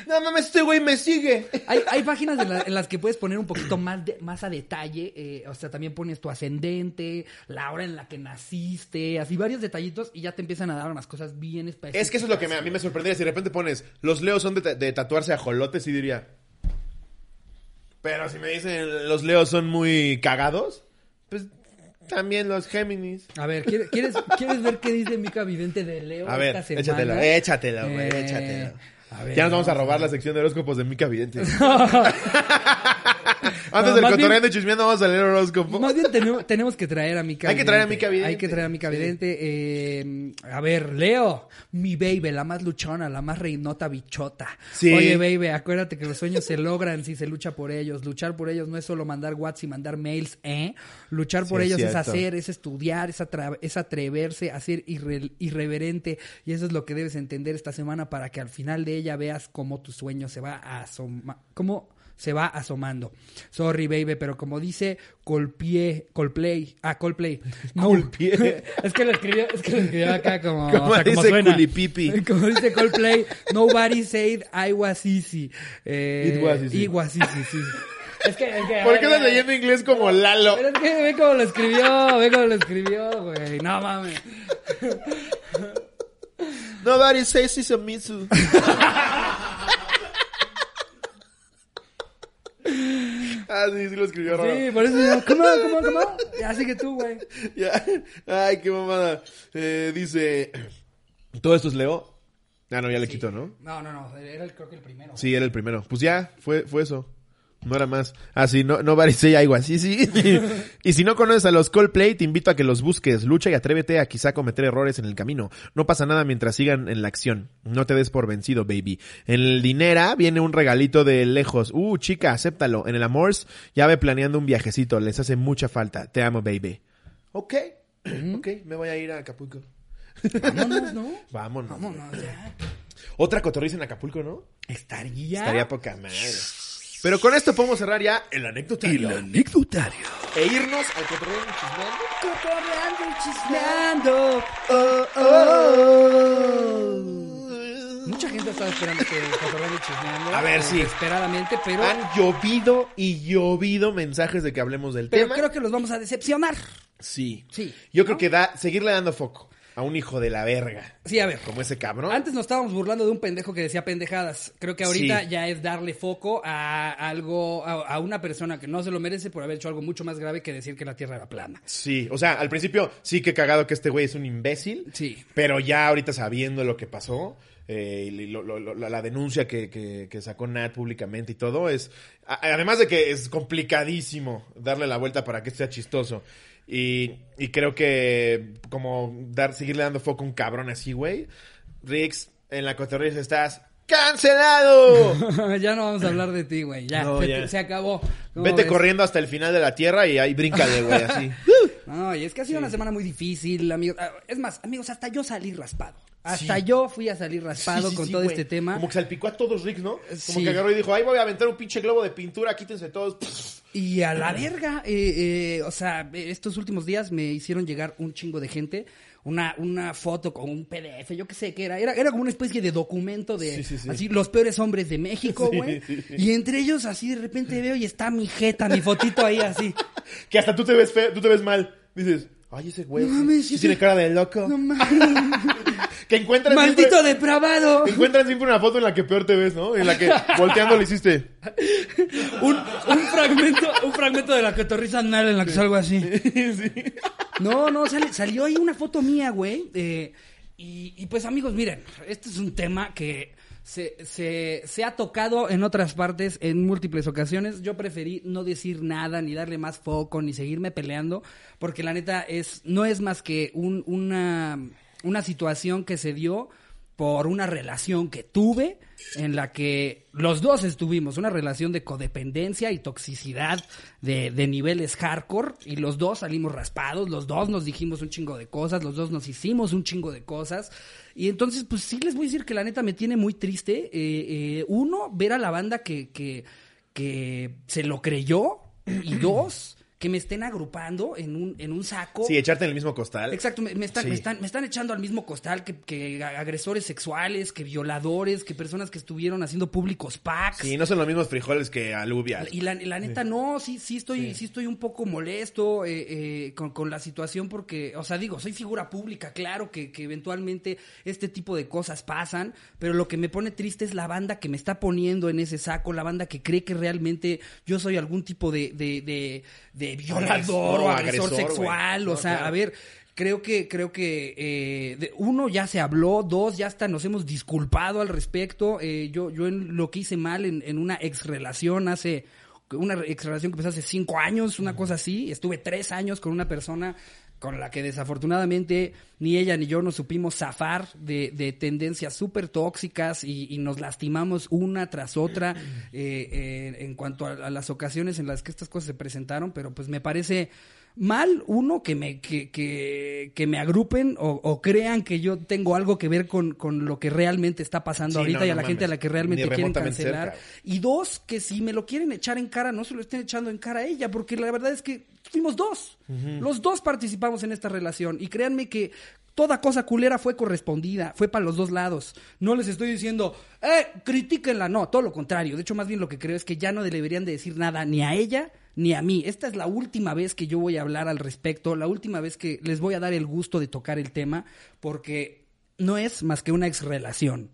No mames, este güey me sigue. Hay, hay páginas en, la- en las que puedes poner un poquito más, de- más a detalle, eh, o sea, también pones tu ascendente, la hora en la que naciste, así varios detallitos y ya te empiezan a dar unas cosas bien específicas. Es que eso es lo que me- a mí me sorprendería. Si de repente pones, los leos son de, de tatuarse ajolotes, y diría. Pero si me dicen, los leos son muy cagados, también los Géminis. A ver, ¿quieres, quieres, quieres ver qué dice Mica Vidente de Leo A ver, esta échatelo, échatelo, güey, Eh, échatelo. a ver, ya nos vamos a robar la sección de horóscopos de Mica Vidente. Antes No, del cotorreando y chismeando vamos a leer horóscopo. Más bien tenemos, tenemos que traer a Mica Hay que traer a Mica Vidente. Hay que traer a Mica. Vidente. Eh, a ver, Leo, mi baby, la más luchona, la más reinota bichota. Sí. Oye, baby, acuérdate que los sueños se logran si se lucha por ellos. Luchar por ellos no es solo mandar WhatsApp y mandar mails, ¿eh? Luchar por Sí, ellos es hacer, es estudiar, es, atra- es atreverse a ser irre- irreverente. Y eso es lo que debes entender esta semana para que al final de ella veas cómo tu sueño se va a asomar. cómo se va asomando. Sorry, baby, pero como dice Colpie, Colplay, ah, Colplay. No, Colpie. es que lo escribió, es que lo escribió acá como, Como o sea, como dice suena. Culipipi. Como dice Coldplay, nobody said I was easy. Eh, It was easy. It was easy, sí. Es que, es que, ¿Por qué estás leyendo inglés como Lalo? Pero es que ve cómo lo escribió, ve cómo lo escribió, güey. No mames. Nobody says it's a Mitsu. ah, sí, sí lo escribió raro. Sí, por eso yo, ¿cómo, cómo, cómo? Ya sigue tú, güey. Ya. Ay, qué mamada. Eh, dice... ¿Todo esto es Leo? Ah, no, ya le quito, ¿no? No, no, no, era el, creo que el primero. Sí, era el primero. Pues ya, fue, fue eso. No era más. Ah, sí, no, no say algo así, sí. y si no conoces a los Coldplay, te invito a que los busques. Lucha y atrévete a quizá cometer errores en el camino. No pasa nada mientras sigan en la acción. No te des por vencido, baby. En el dinera viene un regalito de lejos. Uh, chica, acéptalo. En el Amors ya ve planeando un viajecito. Les hace mucha falta. Te amo, baby. Ok. ok, me voy a ir a Acapulco. Vámonos, ¿no? Vámonos. Vámonos, ya. Otra cotorriza en Acapulco, ¿no? Estaría. Estaría poca madre. Pero con esto podemos cerrar ya el anecdotario. anecdotario. E irnos al cotorreo chismeando. Cotorreando y chismeando. Mucha gente estaba esperando que Cotorreando y chismeando. A ver, sí. Desesperadamente, pero. Han llovido y llovido mensajes de que hablemos del Pero tema. creo que los vamos a decepcionar. Sí. Sí. Yo creo que da, seguirle dando foco a un hijo de la verga. Sí, a ver. Como ese cabrón. Antes nos estábamos burlando de un pendejo que decía pendejadas. Creo que ahorita Sí. ya es darle foco a algo, a, a una persona que no se lo merece por haber hecho algo mucho más grave que decir que la Tierra era plana. Sí, o sea, al principio sí que cagado que este güey es un imbécil. Sí. Pero ya ahorita sabiendo lo que pasó, eh, y lo- lo- lo- la, denuncia que, que- que sacó Nat públicamente y todo, es. además de que es complicadísimo darle la vuelta para que sea chistoso. Y, y creo que como dar, seguirle dando foco a un cabrón así, güey. Rix, en la cotorreza estás ¡Cancelado! ya no vamos a hablar de ti, güey. Ya, No, se, ya. se acabó. ¿Cómo Vete ves? corriendo hasta el final de la tierra y ahí bríncale, güey, así. No, y es que ha sido una semana muy difícil, amigos. Ah, Es más, amigos, hasta yo salí raspado. Hasta Sí. yo fui a salir raspado Sí, sí, con todo güey. este tema. Como que salpicó a todos Rix, ¿no? Como que agarró y dijo, ay, voy a aventar un pinche globo de pintura, quítense todos. Y a la verga, eh, eh, o sea, estos últimos días me hicieron llegar un chingo de gente, una, una foto con un PDF, yo qué sé qué era, era, era como una especie de documento de Sí, sí, sí. así los peores hombres de México, güey. Y entre ellos así de repente veo y está mi jeta, mi fotito ahí así. Que hasta tú te ves feo, tú te ves mal. Dices, ay, ese güey No sí- mames, sí sí, tiene sí. cara de loco. No mames. Que encuentran Maldito siempre, depravado. encuentran siempre una foto en la que peor te ves, ¿no? En la que volteando le hiciste. Un, un fragmento, un fragmento de la cotorriza anal en la que salgo así. No, no, sale- salió ahí una foto mía, güey. eh, y, y pues amigos, miren, este es un tema que se, se, se ha tocado en otras partes en múltiples ocasiones. Yo preferí no decir nada, ni darle más foco, ni seguirme peleando, porque la neta es, no es más que un, una, una situación que se dio por una relación que tuve en la que los dos estuvimos, una relación de codependencia y toxicidad de, de niveles hardcore y los dos salimos raspados, los dos nos dijimos un chingo de cosas, los dos nos hicimos un chingo de cosas. Y entonces pues sí les voy a decir que la neta me tiene muy triste, eh, eh, uno, ver a la banda que, que, que se lo creyó y dos, que me estén agrupando en un, en un saco. Sí, echarte en el mismo costal. Exacto, me, me están, Sí. me, están, me están echando al mismo costal que, que agresores sexuales, que violadores, que personas que estuvieron haciendo públicos packs. Sí, no son los mismos frijoles que alubias. Y la, la neta, no, sí, sí estoy, sí. estoy un poco molesto eh, eh, con, con la situación porque, o sea, digo, soy figura pública, claro que, que eventualmente este tipo de cosas pasan, pero lo que me pone triste es la banda que me está poniendo en ese saco, la banda que cree que realmente yo soy algún tipo de, de, de, de violador Agresor, o agresor, agresor, sexual, o sea, claro. a ver, creo que, creo que eh, de- uno ya se habló, dos ya hasta nos hemos disculpado al respecto. eh, yo, yo en lo que hice mal en, en una ex relación hace una ex relación que empezó hace cinco años, una cosa así. Estuve tres años con una persona con la que desafortunadamente ni ella ni yo nos supimos zafar de, de tendencias súper tóxicas y, y nos lastimamos una tras otra eh, eh, en cuanto a, a las ocasiones en las que estas cosas se presentaron, pero pues me parece mal, uno, que me, que, que, que me agrupen o, o crean que yo tengo algo que ver con, con lo que realmente está pasando Sí, ahorita no, y a no la gente a la que realmente quieren cancelar. cerca. Y dos, que si me lo quieren echar en cara, no se lo estén echando en cara a ella, porque la verdad es que fuimos dos. Los dos participamos en esta relación. Y créanme que toda cosa culera fue correspondida, fue para los dos lados. No les estoy diciendo, eh, critíquenla, no, todo lo contrario. De hecho, más bien lo que creo es que ya no deberían de decir nada ni a ella ni a mí. Esta es la última vez que yo voy a hablar al respecto, la última vez que les voy a dar el gusto de tocar el tema, porque no es más que una ex relación.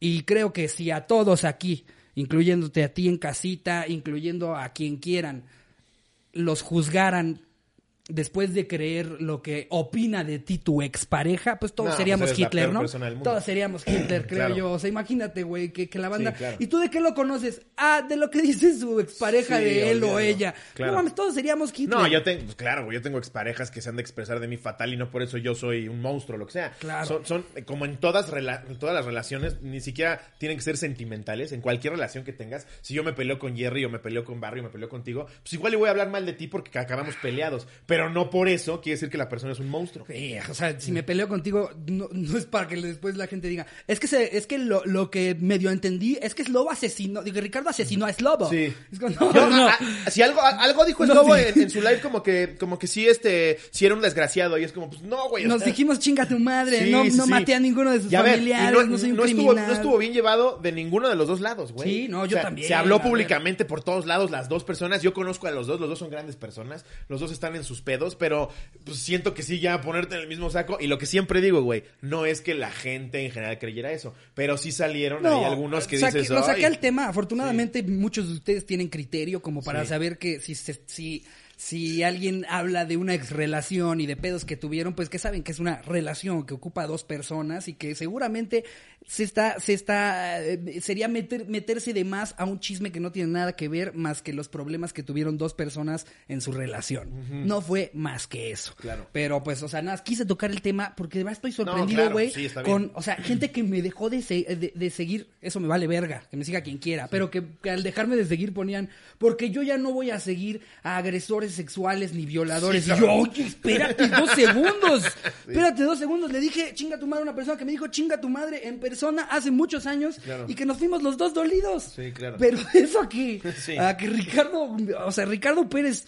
Y creo que si a todos aquí, incluyéndote a ti en casita, incluyendo a quien quieran, los juzgaran después de creer lo que opina de ti tu expareja, pues todos No, seríamos pues la Hitler, ¿no? Todos seríamos Hitler, creo Claro. yo. O sea, imagínate, güey, que, que la banda... Sí, claro. ¿Y tú de qué lo conoces? Ah, de lo que dice su expareja Sí, de él o ella. Claro. No mames, todos seríamos Hitler. No, yo tengo, pues claro, güey, yo tengo exparejas que se han de expresar de mí fatal y no por eso yo soy un monstruo, lo que sea. Claro. Son, son, eh, como en todas, rela- en todas las relaciones, ni siquiera tienen que ser sentimentales. En cualquier relación que tengas, si yo me peleo con Jerry o me peleo con Barry o me peleo contigo, pues igual le voy a hablar mal de ti porque acabamos peleados. Pero no por eso quiere decir que la persona es un monstruo. Sí, o sea, si me peleo contigo, no, no es para que después la gente diga, es que se, es que lo, lo que medio entendí es que es lobo asesinó, digo, Ricardo asesinó a Slobo. Sí. Es como, no, no. a- a- si algo, a- algo dijo Slobo sí. en, en su live como que, como que sí, este, sí era un desgraciado y es como, pues no, güey. Nos dijimos chinga tu madre, Sí, no, no maté a ninguno de sus Y a ver, y familiares, no, soy un no criminal. estuvo, no estuvo bien llevado de ninguno de los dos lados, güey. Sí, no, yo también, Se habló públicamente por todos lados las dos personas. Yo conozco a los dos, los dos son grandes personas. Los dos están en sus pedos, pero pues, siento que sí, ya ponerte en el mismo saco. Y lo que siempre digo, güey, no es que la gente en general creyera eso, pero sí salieron ahí algunos que saqué- dices, Lo saqué al tema. Afortunadamente, muchos de ustedes tienen criterio como para Sí. saber que si, se- si, si alguien habla de una ex relación y de pedos que tuvieron, pues que saben que es una relación que ocupa a dos personas y que seguramente se está, se está, eh, sería meter, meterse de más a un chisme que no tiene nada que ver más que los problemas que tuvieron dos personas en su relación. No fue más que eso. Claro. Pero pues, o sea, nada, quise tocar el tema porque de verdad estoy sorprendido, claro, güey, sí, está bien. con o sea, gente que me dejó de, se- de, de seguir, eso me vale verga, que me siga quien quiera, pero que, que al dejarme de seguir ponían, porque yo ya no voy a seguir a agresores sexuales ni violadores. Sí, y yo, oye, espérate dos segundos, espérate dos segundos. Le dije, chinga tu madre a una persona que me dijo, chinga tu madre en persona hace muchos años Claro. y que nos fuimos los dos dolidos. Sí, claro. Pero eso aquí, Sí. a que Ricardo, o sea, Ricardo Pérez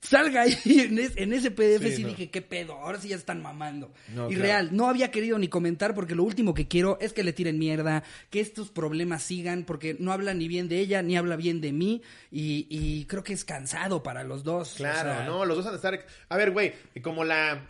salga ahí en, es- en ese PDF Sí, no. dije, qué pedo, ahora sí ya están mamando. No, y claro. real, no había querido ni comentar porque lo último que quiero es que le tiren mierda, que estos problemas sigan porque no habla ni bien de ella ni habla bien de mí y, y creo que es cansado para los dos. O Claro, sea, no, los dos han de estar. A ver, güey, como la.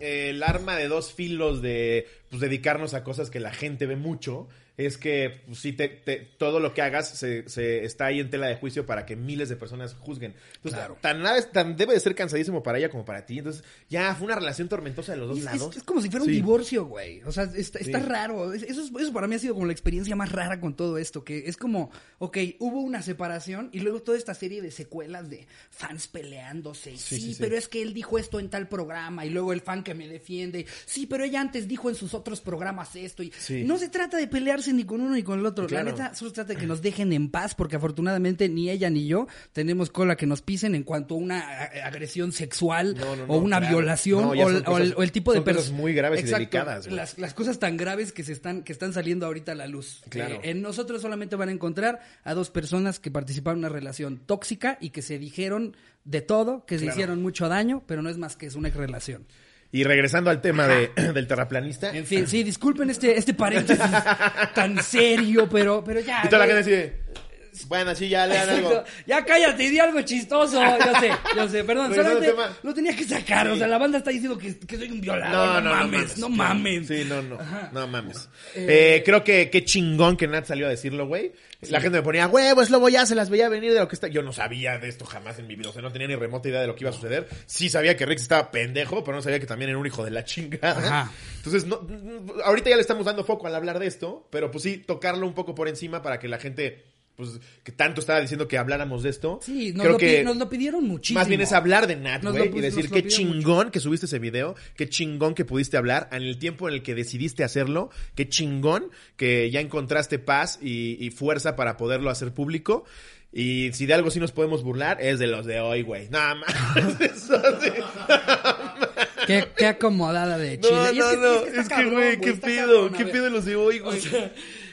eh, el arma de dos filos de pues, dedicarnos a cosas que la gente ve mucho es que pues, sí te, te- todo lo que hagas se, se está ahí en tela de juicio para que miles de personas juzguen. Entonces, Claro. tan, tan debe de ser cansadísimo para ella como para ti. Entonces, ya fue una relación tormentosa de los dos Es, lados. es como si fuera un Sí. divorcio, güey. O sea, está, está Sí. raro. Es- Eso, es- eso para mí ha sido como la experiencia más rara con todo esto. Que es como, ok, hubo una separación y luego toda esta serie de secuelas de fans peleándose. Sí, Sí, pero es que él dijo esto en tal programa. Y luego el fan que me defiende. Sí, pero ella antes dijo en sus otros programas esto. Y no se trata de pelearse ni con uno ni con el otro. Claro. La neta, solo trata de que nos dejen en paz. Porque afortunadamente ni ella ni yo tenemos cola que nos pisen en cuanto a una a- agresión sexual No, no, no, o una claro. violación o, el- o el, cosas- o el tipo de son cosas pers- muy graves y delicadas. Las, las cosas tan graves que se están que están saliendo ahorita a la luz. Claro. Eh, en nosotros solamente van a encontrar a dos personas que participaron en una relación tóxica y que se dijeron de todo, que se Claro. hicieron mucho daño, pero no es más que es una relación. Y regresando al tema de, del terraplanista. En fin, sí, disculpen este este paréntesis tan serio, pero pero ya. y toda la güey. gente así de, Bueno, sí, ya lean algo. Ya cállate y di algo chistoso. Yo sé, yo sé, perdón. Solamente lo tenía que sacar. O sea, la banda está diciendo que, que soy un violador. No, No, no, no mames, no mames. Sí, no, no. Ajá. No mames. Eh, Eh, creo que qué chingón que Nat salió a decirlo, güey. La gente me ponía, huevos, lobo, ya se las veía venir de lo que está. Yo no sabía de esto jamás en mi vida. O sea, no tenía ni remota idea de lo que iba a suceder. Sí sabía que Rex estaba pendejo, pero no sabía que también era un hijo de la chingada. Ajá. Entonces, no, ahorita ya le estamos dando foco al hablar de esto, pero pues sí, tocarlo un poco por encima para que la gente pues, que tanto estaba diciendo que habláramos de esto. Sí, nos, creo lo, pi- que nos lo pidieron muchísimo. más bien es hablar de Nat, güey, y decir qué chingón que subiste ese video, qué chingón que pudiste hablar en el tiempo en el que decidiste hacerlo, qué chingón que ya encontraste paz y, y fuerza para poderlo hacer público. Y si de algo sí nos podemos burlar, es de los de hoy, güey. Nada más. Eso sí. Qué, qué acomodada de Chile. No, Y no, que- no. está Es que, güey, qué pedo, qué pedo de los de hoy, O güey. sea,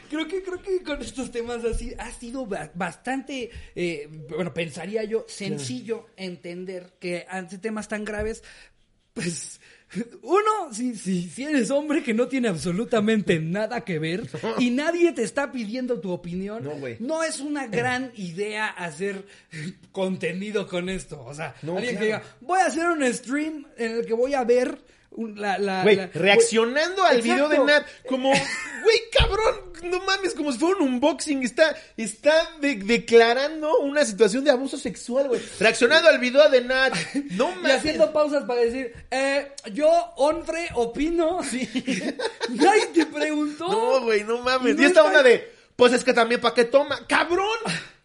creo que, creo que con estos temas así ha sido ba- bastante, eh, bueno, pensaría yo, sencillo entender que ante temas tan graves, pues, uno, si, si, si eres hombre que no tiene absolutamente nada que ver y nadie te está pidiendo tu opinión, No, no es una gran idea hacer contenido con esto. O sea, No, alguien que diga, voy a hacer un stream en el que voy a ver la, la, Güey, la- reaccionando al Exacto. video de Nat, como, güey, cabrón, no mames, como si fuera un unboxing, está, está de- declarando una situación de abuso sexual, güey. Reaccionando al video de Nat, no Y mames. haciendo pausas para decir, eh, yo, hombre, opino. Nadie te preguntó. No, güey, no mames. Y Y, no esta está- onda de, pues es que también para qué toma, cabrón.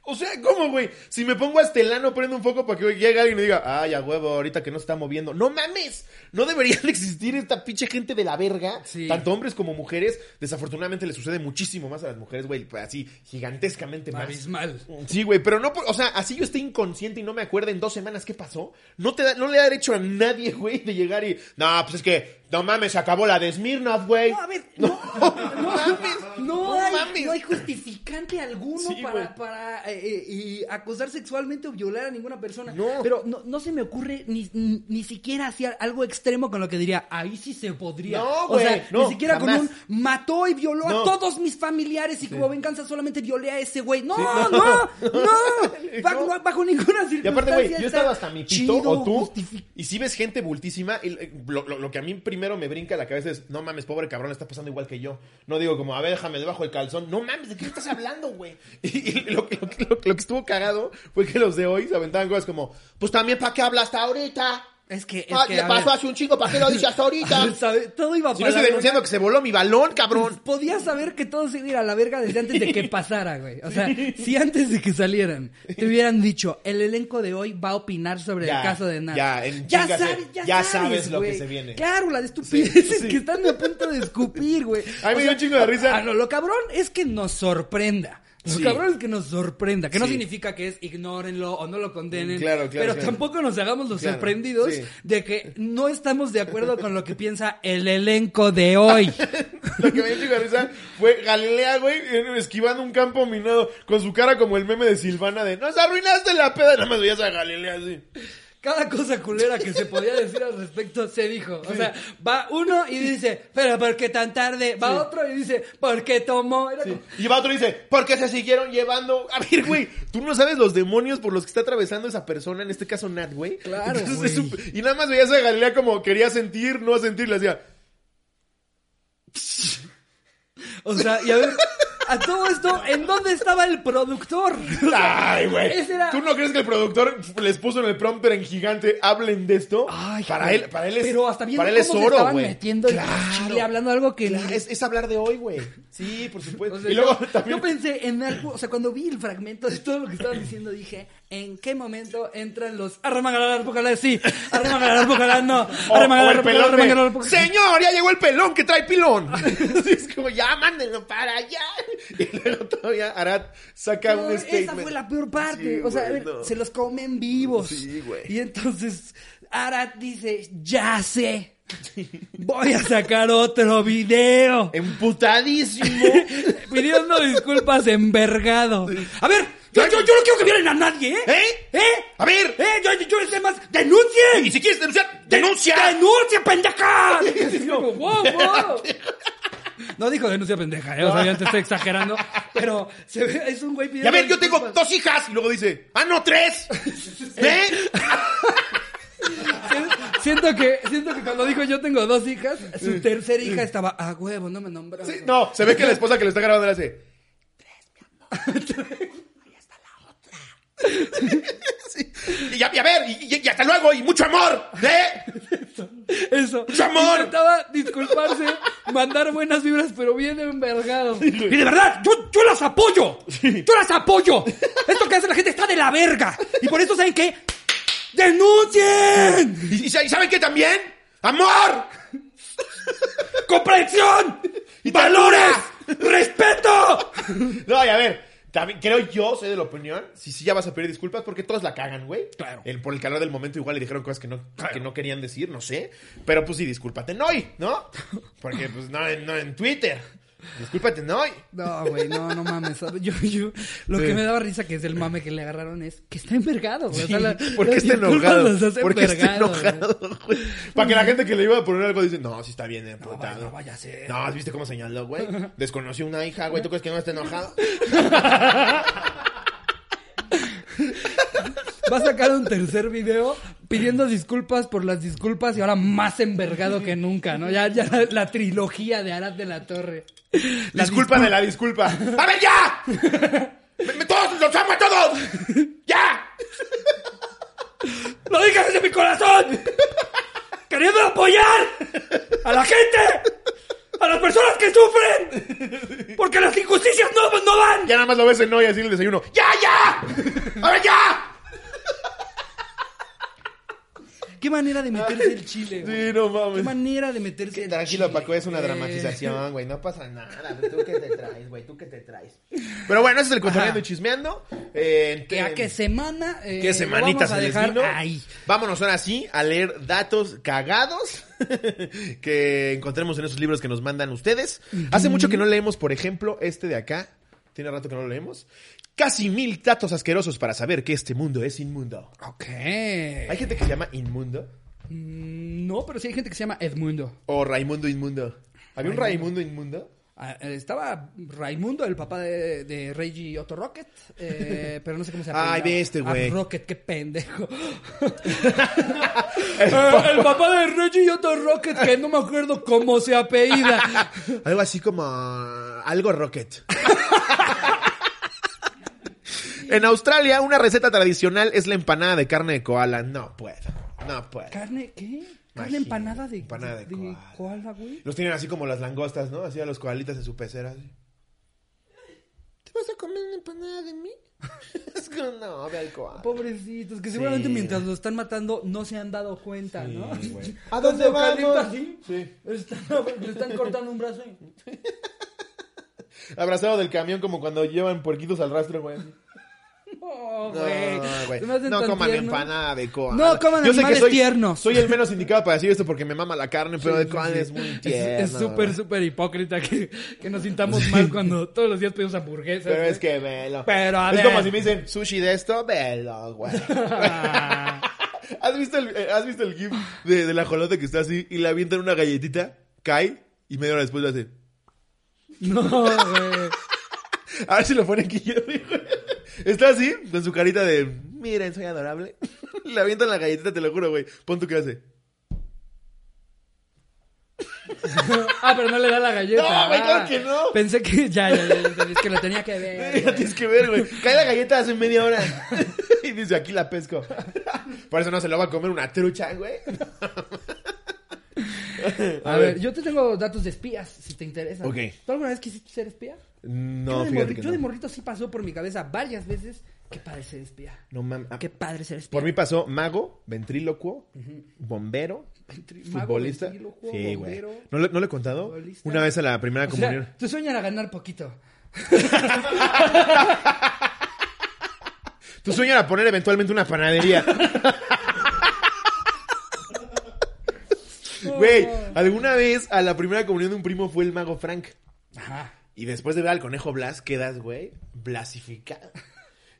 O sea, ¿cómo, güey? Si me pongo hasta el ano, prendo un foco para que llegue alguien y diga, ay, a huevo, ahorita que no se está moviendo. No mames. No debería de existir esta pinche gente de la verga. Sí. Tanto hombres como mujeres. Desafortunadamente le sucede muchísimo más a las mujeres, güey. pues, Así, gigantescamente más. Abismal. Sí, güey, pero no, por- o sea, así yo esté inconsciente y no me acuerdo en dos semanas qué pasó. No te da, no le da derecho a nadie, güey, de llegar y, no, pues es que, no mames, se acabó la de Smirnoff, güey. No, a ver, no, no, mames, no, no hay, mames. no hay justificante alguno Sí, para, para eh, eh, y acosar sexualmente o violar a ninguna persona. No. Pero no, no se me ocurre ni, ni, ni siquiera hacia algo extremo con lo que diría, ahí sí se podría. No, o güey, sea, no, ni siquiera jamás. con un mató y violó No. a todos mis familiares y como venganza solamente violé a ese güey. No, no. no, no, Bajo, No. bajo ninguna Y circunstancia. aparte, güey, yo estaba hasta mi pito chido, o tú. Y si ves gente bultísima, y, eh, lo, lo- lo que a mí primero me brinca la cabeza es, no mames, pobre cabrón, está pasando igual que yo. No digo como, a ver, déjame debajo el calzón. No mames, ¿de qué estás hablando, güey? Y, lo, lo que- estuvo cagado fue que los de hoy se aventaban cosas como, pues también, ¿para qué habla hasta ahorita? Es que, es Ah, que, le a pasó hace un chingo, ¿para qué lo dices hasta ahorita? Todo iba Si no estoy denunciando que se voló mi balón, cabrón. Podías saber que todo se iba a ir a la verga desde antes de que pasara, güey. O sea, si antes de que salieran te hubieran dicho, el elenco de hoy va a opinar sobre Ya, el caso de Nat. ya, en ya sabes, ya, ya sabes, sabes lo que güey. se viene. Claro, las estupideces sí. que están a punto de escupir, güey. A mí me dio un chingo de risa. ah, no, lo cabrón es que nos sorprenda. Lo Sí. cabrón es que nos sorprenda, que no significa que es ignórenlo o no lo condenen, Claro, claro, pero claro. tampoco nos hagamos los sorprendidos sí. de que no estamos de acuerdo con lo que piensa el elenco de hoy. Lo que me de risa fue Galilea, güey, esquivando un campo minado, con su cara como el meme de Silvana de, nos arruinaste la peda, nada más veías a Galilea así. Cada cosa culera que se podía decir al respecto se dijo. O sea, va uno y dice, pero ¿por qué tan tarde? Va otro y dice, ¿por qué tomó? Era como- Y va otro y dice, ¿por qué se siguieron llevando? A ver, güey, tú no sabes los demonios por los que está atravesando esa persona, en este caso Nat, güey. Claro, Entonces, güey. Y nada más veías a Galilea como quería sentir, no sentir, le hacía... O sea, y a ver, a todo esto, ¿en dónde estaba el productor? Ay, güey. Era- ¿Tú no crees que el productor les puso en el prompter en gigante, hablen de esto? Ay, para güey. él, para él es, Pero hasta viendo para él es cómo se oro, estaban güey. metiendo el Claro. chile hablando algo que... Claro, es, es hablar de hoy, güey. Sí, por supuesto. O sea, y luego yo, también... yo pensé en algo, o sea, cuando vi el fragmento de todo lo que estaban diciendo, dije, ¿en qué momento entran los arremagalar, pocalar, sí, arremagalar, pocalar, no, O, o arremagalar, el pocalar, pelón. Señor, ya llegó el pelón que trae pilón. es como, ya, mándenlo para allá. Y luego todavía Arad saca un statement. esa fue la peor parte. O sea, se los comen vivos. Sí, güey. Y entonces Arad dice, ya sé, voy a sacar otro video. Emputadísimo. Pidiendo disculpas envergado. A ver, yo, yo, yo no quiero que violen a nadie, ¿eh? ¿Eh? ¿Eh? A ver. ¡Eh! Yo, yo, yo sé más. ¡Denuncien! Y si quieres denunciar, denuncia. ¡Denuncia, pendeja! Wow, wow. No dijo denuncia pendeja, ¿eh? O sea, ya te estoy exagerando. Pero se ve, es un güey Y pidiendo a ver, yo tengo disculpas. dos hijas. Y luego dice, ah, no, tres. ¿Eh? Siento que, siento que cuando dijo yo tengo dos hijas, su tercera hija estaba, a huevo, no me nombras. Sí, no, se ve que la esposa que le está grabando le hace. Tres, mi amor. Ahí está la otra. Sí. Y, ya, y a ver, y, hasta luego, y mucho amor. ¿Eh? Eso. ¡Mucho amor! Intentaba disculparse mandar buenas vibras, pero bien envergados. Y de verdad, yo, yo las apoyo. Yo las apoyo. Esto que hace la gente está de la verga. Y por eso, ¿saben qué? ¡Denuncien! ¿Y, y sa- y saben qué también? ¡Amor! ¡Comprensión! ¡Valores! ¡Respeto! No, y a ver, también creo yo, soy de la opinión, si sí ya vas a pedir disculpas porque todos la cagan, güey. Claro. El, por el calor del momento igual le dijeron cosas que no, que no querían decir, no sé. Pero pues sí, discúlpate en hoy, ¿no? Porque pues no no en Twitter. Discúlpate hoy. No, güey, no, no mames. Yo, yo, lo Sí. que me daba risa que es el mame que le agarraron es que está envergado, güey. O sea, la- ¿Por qué está enojado? ¿Por qué está enojado, güey? Para que la gente que le iba a poner algo dice, no, sí está bien No, emputado. no vaya a ser. No, ¿viste cómo señaló, güey? Desconoció una hija, güey. ¿Tú crees que no está enojado? Va a sacar un tercer video pidiendo disculpas por las disculpas y ahora más envergado que nunca, ¿no? Ya, ya la, la trilogía de Arad de la Torre. La disculpa de la disculpa. ¡A ver, ya! Me- me- ¡Todos los amo a todos! ¡Ya! ¡Lo dije desde mi corazón! ¡Queriendo apoyar a la gente! ¡A las personas que sufren! ¡Porque las injusticias no, no van! Ya nada más lo ves en hoy así el desayuno. ¡Ya, ya! ¡A ver, ya! ¡Qué manera de meterse el chile, güey! Sí, no ¡Qué mames. manera de meterse el Tranquilo, chile! Paco, es una güey. dramatización, güey. No pasa nada. ¿Tú qué te traes, güey? ¿Tú qué te traes? Pero bueno, ese es el cotorreando y chismeando. Eh, Que a qué semana... eh, ¿Qué lo semanita vamos a se les dejar vino? ahí. Vámonos ahora sí a leer datos cagados que encontremos en esos libros que nos mandan ustedes. Hace mucho que no leemos, por ejemplo, este de acá. Tiene rato que no lo leemos. Casi mil datos asquerosos para saber que este mundo es inmundo. Ok. Hay gente que se llama Inmundo Mm, No, pero sí hay gente que se llama Edmundo. o Raimundo Inmundo. ¿Había un Raimundo Inmundo? Ah, eh, Estaba Raimundo, el papá de, de Reggie Otto Rocket, eh, pero no sé cómo se llama. Ay, ve este, güey. Rocket, qué pendejo. Eh, el papá de Reggie Otto Rocket, que no me acuerdo cómo se apellida. Algo así como algo rocket. En Australia, una receta tradicional es la empanada de carne de koala. No puedo. No puedo. ¿Carne qué? ¿Carne Imagínate, empanada de, empanada de de koala. koala, güey? Los tienen así como las langostas, ¿no? Así a los koalitas en su pecera. así. ¿Te vas a comer una empanada de mí? es que no, ve al koala. Pobrecitos, que seguramente Sí. mientras lo están matando no se han dado cuenta, ¿no? güey. ¿A dónde vamos? Así, Sí. están, le están cortando un brazo. y- Abrazado del camión como cuando llevan puerquitos al rastro, güey. No, güey. güey. Hacen No tan coman tiernos. empanada de koala. No coman Yo sé que animales soy, tiernos. Soy el menos indicado para decir esto porque me mama la carne, pero de koala es muy tierno. Es súper, súper hipócrita que, que nos sintamos mal cuando todos los días pedimos hamburguesas. Pero güey. es que velo. Pero, a es ver. como si me dicen sushi de esto, velo, güey. ¿Has visto el, eh, ¿has visto el gif de, de la jolote que está así y le avientan una galletita, cae y media hora después lo hace? no, güey. A ver si lo pone aquí. Está así, con su carita de, miren, soy adorable. Le avientan la galletita, te lo juro, güey. Pon tu que hace. Ah, pero no le da la galleta. No, güey, claro Ah, que no. Pensé que ya, ya, ya, ya, es que lo tenía que ver. Ya tienes que ver, güey. Cae la galleta hace media hora. y dice, aquí la pesco. Por eso no se lo va a comer una trucha, güey. A ver, yo te tengo datos de espías, si te interesa. Ok. ¿Tú alguna vez quisiste ser espía? No, yo, de fíjate morri- que yo de morrito sí pasó por mi cabeza varias veces. Qué padre ser espía. No mames. Ah, Qué padre ser espía. Por mí pasó mago, ventrílocuo, bombero, mago, futbolista. ventrílocuo, Sí, güey. bombero. ¿No, le- ¿No le he contado? futbolista. Una vez a la primera O sea, comunión. tu sueño era ganar poquito. Tu sueño era poner eventualmente una panadería. Güey, alguna vez a la primera comunión de un primo fue el mago Frank. Ajá. Y después de ver al conejo Blas, quedas, güey, blasificado.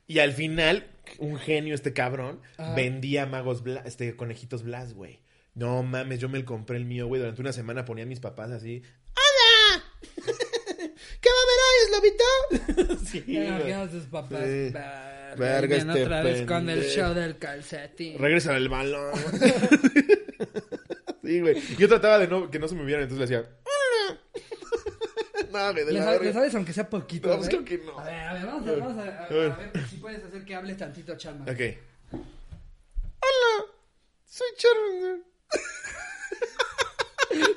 Y al final, un genio, este cabrón, Ajá. vendía magos Blas, este, conejitos Blas, güey. No mames, yo me compré el mío, güey. Durante una semana ponía a mis papás así. ¡Hola! ¿Qué va a ver hoy, Lobito? sí, tus papás. Sí. Verga, este otra vez con el show del calcetín. Regresa el balón. sí, güey. Yo trataba de no, que no se me vieran, entonces le decía. "Hola". no, güey, de ¿Le la sabes, verga. le sabes aunque sea poquito? No, pues güey? creo que no. A ver, a ver, vamos a, vamos a, a- a ver si puedes hacer que hable tantito, Chalma. Ok. Hola, soy Charmander.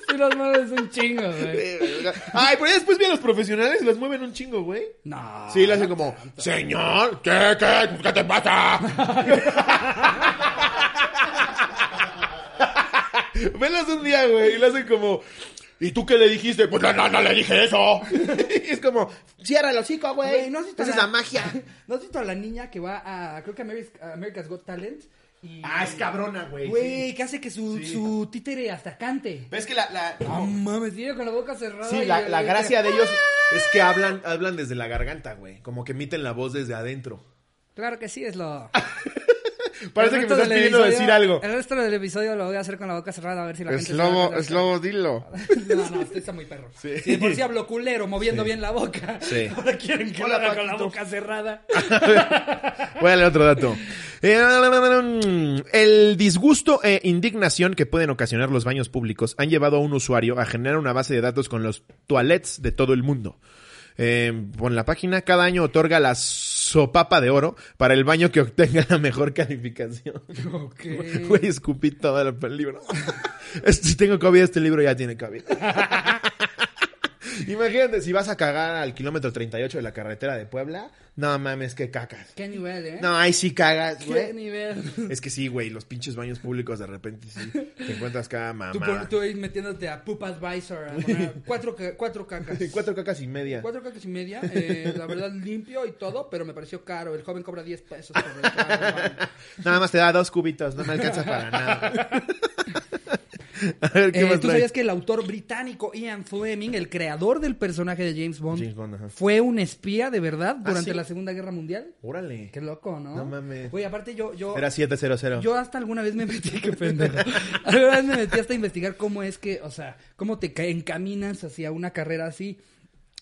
Se los mueves un chingo, güey. Ay, pero ya después vienen los profesionales y los mueven un chingo, güey. No. Sí, le hacen como, señor, ¿qué, qué, qué te pasa? Velos un día, güey, y le hacen como, ¿y tú qué le dijiste? Pues no, no, no le dije eso. es como, cierra el hocico, güey. ¿no has visto Esa es la- la magia. ¿No has visto a la niña que va a, creo que America's, America's Got Talent? Y, Ah, es cabrona, güey. Güey, que hace que su, Sí. su títere hasta cante. ¿Ves que la, la, No mames, tiene con la boca cerrada. Sí, y- la, la y- gracia de ellos es que hablan, hablan desde la garganta, güey. Como que emiten la voz desde adentro. Claro que sí, es lo... Parece El que me resto estás del pidiendo episodio- decir algo. El resto del episodio lo voy a hacer con la boca cerrada a ver si la gente... Es se da lobo, cuenta. es lobo, dilo. No, no, usted está muy perro. Sí. Si de por sí hablo culero, moviendo bien la boca. Sí. Ahora quieren que lo Hola, haga con la boca cerrada. Voy a leer otro dato. Eh, El disgusto e indignación que pueden ocasionar los baños públicos han llevado a un usuario a generar una base de datos con los toilets de todo el mundo. Eh, con la página, cada año otorga la sopapa de oro para el baño que obtenga la mejor calificación. Ok. Güey, escupí todo el, libro. Si tengo COVID, este libro ya tiene COVID. Imagínate, si vas a cagar al kilómetro 38 de la carretera de Puebla, no mames, que cacas. Qué nivel, ¿eh? No, ahí sí cagas, Qué güey. nivel. Es que sí, güey, los pinches baños públicos de repente sí te encuentras cada Tú, mamá. tú ahí metiéndote a Poop Advisor a poner cuatro, cuatro cacas. Cuatro cacas y media. Cuatro cacas y media, eh, la verdad limpio y todo, pero me pareció caro. El joven cobra 10 pesos por el carro. Nada más te da dos cubitos, no me alcanza para nada. A ver, ¿qué Eh, más ¿Tú sabías que el autor británico Ian Fleming, el creador del personaje de James Bond, James Bond, ajá. fue un espía de verdad ¿Ah, durante sí? la Segunda Guerra Mundial? Órale. Qué loco, ¿no? No mames. Oye, aparte yo, yo, Era 700. yo hasta alguna vez me metí, qué pendejo. Alguna vez me metí hasta a investigar cómo es que, o sea, cómo te ca- encaminas hacia una carrera así.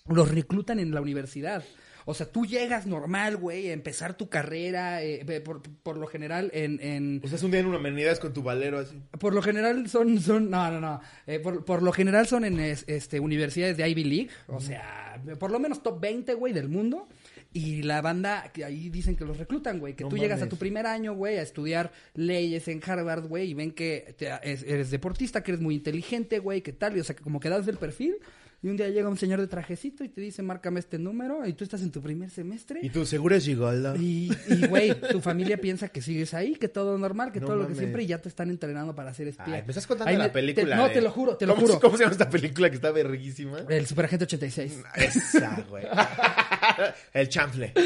Los reclutan en la universidad. O sea, tú llegas normal, güey, a empezar tu carrera, eh, eh, por, por lo general en, en, O sea, es un día en una humanidades con tu valero así. por lo general son, son, no, no, no. Eh, por, por lo general son en es- este, universidades de Ivy League. O sea, por lo menos top 20, güey, del mundo. Y la banda, que ahí dicen que los reclutan, güey. Que No tú llegas a tu primer año, güey, a estudiar leyes en Harvard, güey. Y ven que te- es- eres deportista, que eres muy inteligente, güey, que tal. Y, o sea, que como que das el perfil. Y un día llega un señor de trajecito y te dice, márcame este número. Y tú estás en tu primer semestre. ¿Y tú seguro es Gigoldo? Y, güey, tu familia piensa que sigues ahí, que todo normal, que No todo lo que siempre y ya te están entrenando para ser espía. Ay, me estás contando la película. te- no, de- te lo juro, te lo ¿Cómo, juro. ¿Cómo se llama esta película que está verguísima? El Superagente 86. Esa, güey. El chanfle.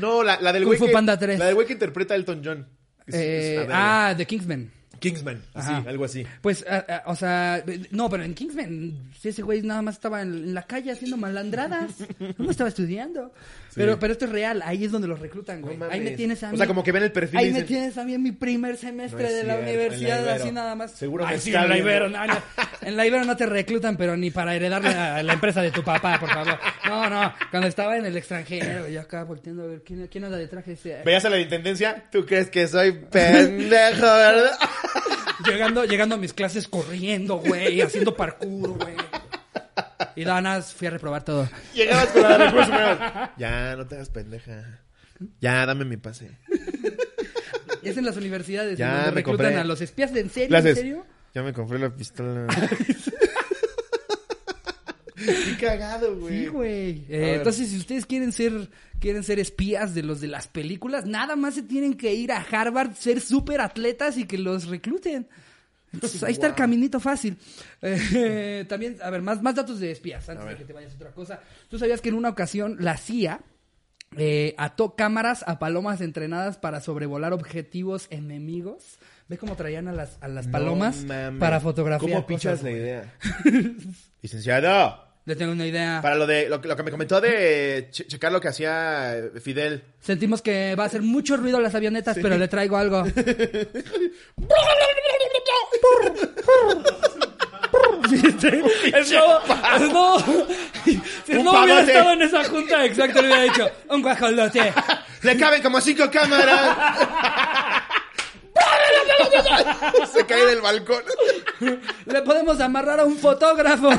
No, la, la del güey que... Panda 3. La del güey que interpreta a Elton John. Es- Eh, ah, The Kingsman. Kingsman. Sí, Ajá. algo así. Pues, o sea, no, pero en Kingsman, ese güey nada más estaba en la calle haciendo malandradas. No estaba estudiando. Pero, pero esto es real, ahí es donde los reclutan, güey. No ahí me tienes a O mí. sea, como que ven el perfil y Ahí me tienes a mí en mi primer semestre No de la cierto, universidad, la así nada más. Seguro Ay, sí, en la. Ibero, no, no. En la Ibero no te reclutan, pero ni para heredarle a la empresa de tu papá, por favor. No, no. Cuando estaba en el extranjero, yo acá volteando a ver quién, quién anda de traje. Dice, Veías a la intendencia, tú crees que soy pendejo, ¿verdad? Llegando, llegando a mis clases corriendo, güey, haciendo parkour, güey. Y Danas, fui a reprobar todo. Llegabas con la. Ya, no te hagas pendeja. Ya, dame mi pase. Es en las universidades Ya, donde me reclutan compré. a los espías de en serio, Clases. en serio. Ya me compré la pistola. Qué cagado, güey. Sí, güey. Eh, entonces, si ustedes quieren ser, quieren ser espías de los de las películas, nada más se tienen que ir a Harvard, ser súper atletas y que los recluten. Entonces, ahí está el caminito fácil. Eh, también, a ver, más, más datos de espías antes de que te vayas a otra cosa. ¿Tú sabías que en una ocasión la CIA eh, ató cámaras a palomas entrenadas para sobrevolar objetivos enemigos? ¿Ves cómo traían a las, a las palomas No para fotografiar ¿Cómo pichas la idea? Licenciado, Le tengo una idea. para lo de lo, que- lo que me comentó de che- checar lo que hacía Fidel. Sentimos que va a hacer mucho ruido las avionetas, pero le traigo algo. El lobo, si lobo hubiera estado en esa junta, exacto, le hubiera dicho, un guajolote. Le caben como cinco cámaras. Se cae del balcón. Le podemos amarrar a un fotógrafo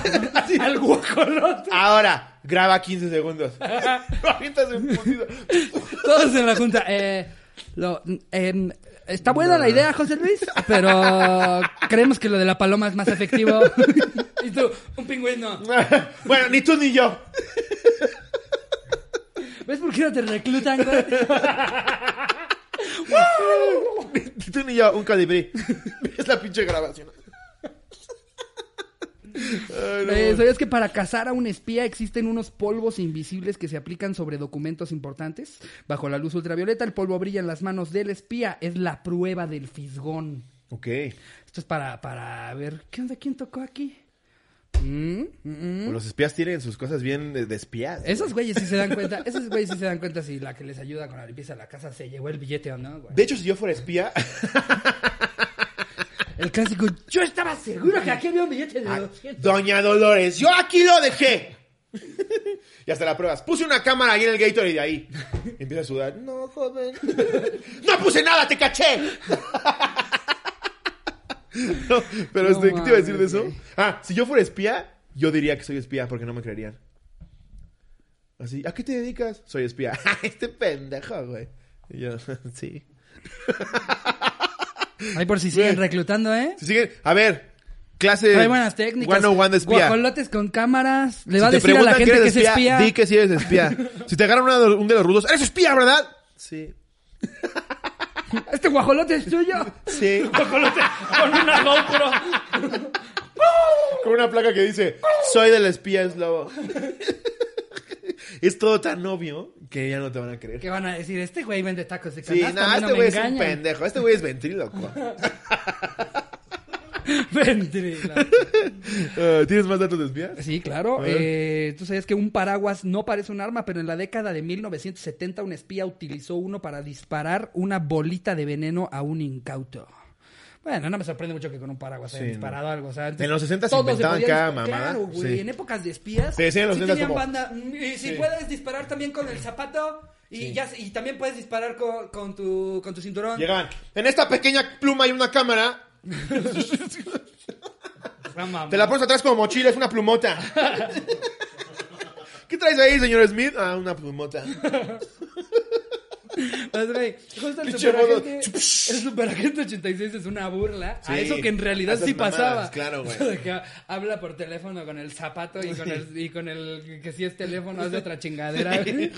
al guajolote. Ahora, graba 15 segundos. Todos en la junta. Eh, lo, em, Está buena la idea, José Luis, pero creemos que lo de la paloma es más efectivo. y tú, un pingüino. bueno, ni tú ni yo. ¿Ves por qué no te reclutan, güey? Ni tú ni yo, un colibrí. es la pinche grabación. No. Eh, ¿Sabías que para cazar a un espía existen unos polvos invisibles que se aplican sobre documentos importantes? Bajo la luz ultravioleta, el polvo brilla en las manos del espía. Es la prueba del fisgón. Ok. Esto es para, para ver, ¿qué onda? ¿Quién tocó aquí? Mm, mm, mm. Pues Los espías tienen sus cosas bien de, de espiadas. Esos güeyes sí se dan cuenta, esos güeyes sí se dan cuenta si la que les ayuda con la limpieza de la casa se llevó el billete o no, güey. De hecho, si yo fuera espía, El clásico, yo estaba seguro que aquí había un billete de 200. Doña Dolores, yo aquí lo dejé. y hasta la pruebas. Puse una cámara ahí en el Gatorade de ahí. Y empieza a sudar. No, joven. no puse nada, te caché. No, pero No este, ¿qué te iba a decir de eso? Ah, si yo fuera espía, yo diría que soy espía porque no me creerían. Así, ¿a qué te dedicas? Soy espía. este pendejo, güey. Y yo, sí. Ahí por si siguen reclutando, ¿eh? Si siguen, a ver, clase Hay buenas técnicas. 101 de espía. Guajolotes con cámaras. Le Si va a decir a la gente que es espía. di que sí eres espía. si te agarran una de- un de los rudos, eres espía, ¿verdad? Sí. Este guajolote es tuyo. Sí. Guajolote con una GoPro. Con una placa que dice, soy del espía eslobo. Es todo tan obvio que ya no te van a creer. ¿Qué van a decir? Este güey vende tacos de Sí, canasta. no, a mí este no güey es un pendejo. Este güey es ventríloco. Ah, ¿Tienes más datos de espías? Sí, claro. Eh, Tú sabías que un paraguas no parece un arma, pero en la década de 1970 un espía utilizó uno para disparar una bolita de veneno a un incauto. Bueno, no me sorprende mucho que con un paraguas hayan Sí, disparado algo. O sea, antes En los 60 se inventaban cada mamada. Claro, güey. Sí. En épocas de espías. Sí, sí, en los sí 70 tenían como- banda. mm, Y si Sí. puedes disparar también con el zapato. Y, ya, y también puedes disparar con, con tu, con tu cinturón. Llegaban. En esta pequeña pluma hay una cámara. Te la pones atrás como mochila, es una plumota. ¿Qué traes ahí, señor Smith? Ah, una plumota. Pues, güey, justo el Pinche superagente, el superagente 86 es una burla a Sí, eso que en a realidad esas sí mamadas, pasaba. claro, güey. Que habla por teléfono con el zapato y con el, y con el que si es teléfono hace otra chingadera. güey.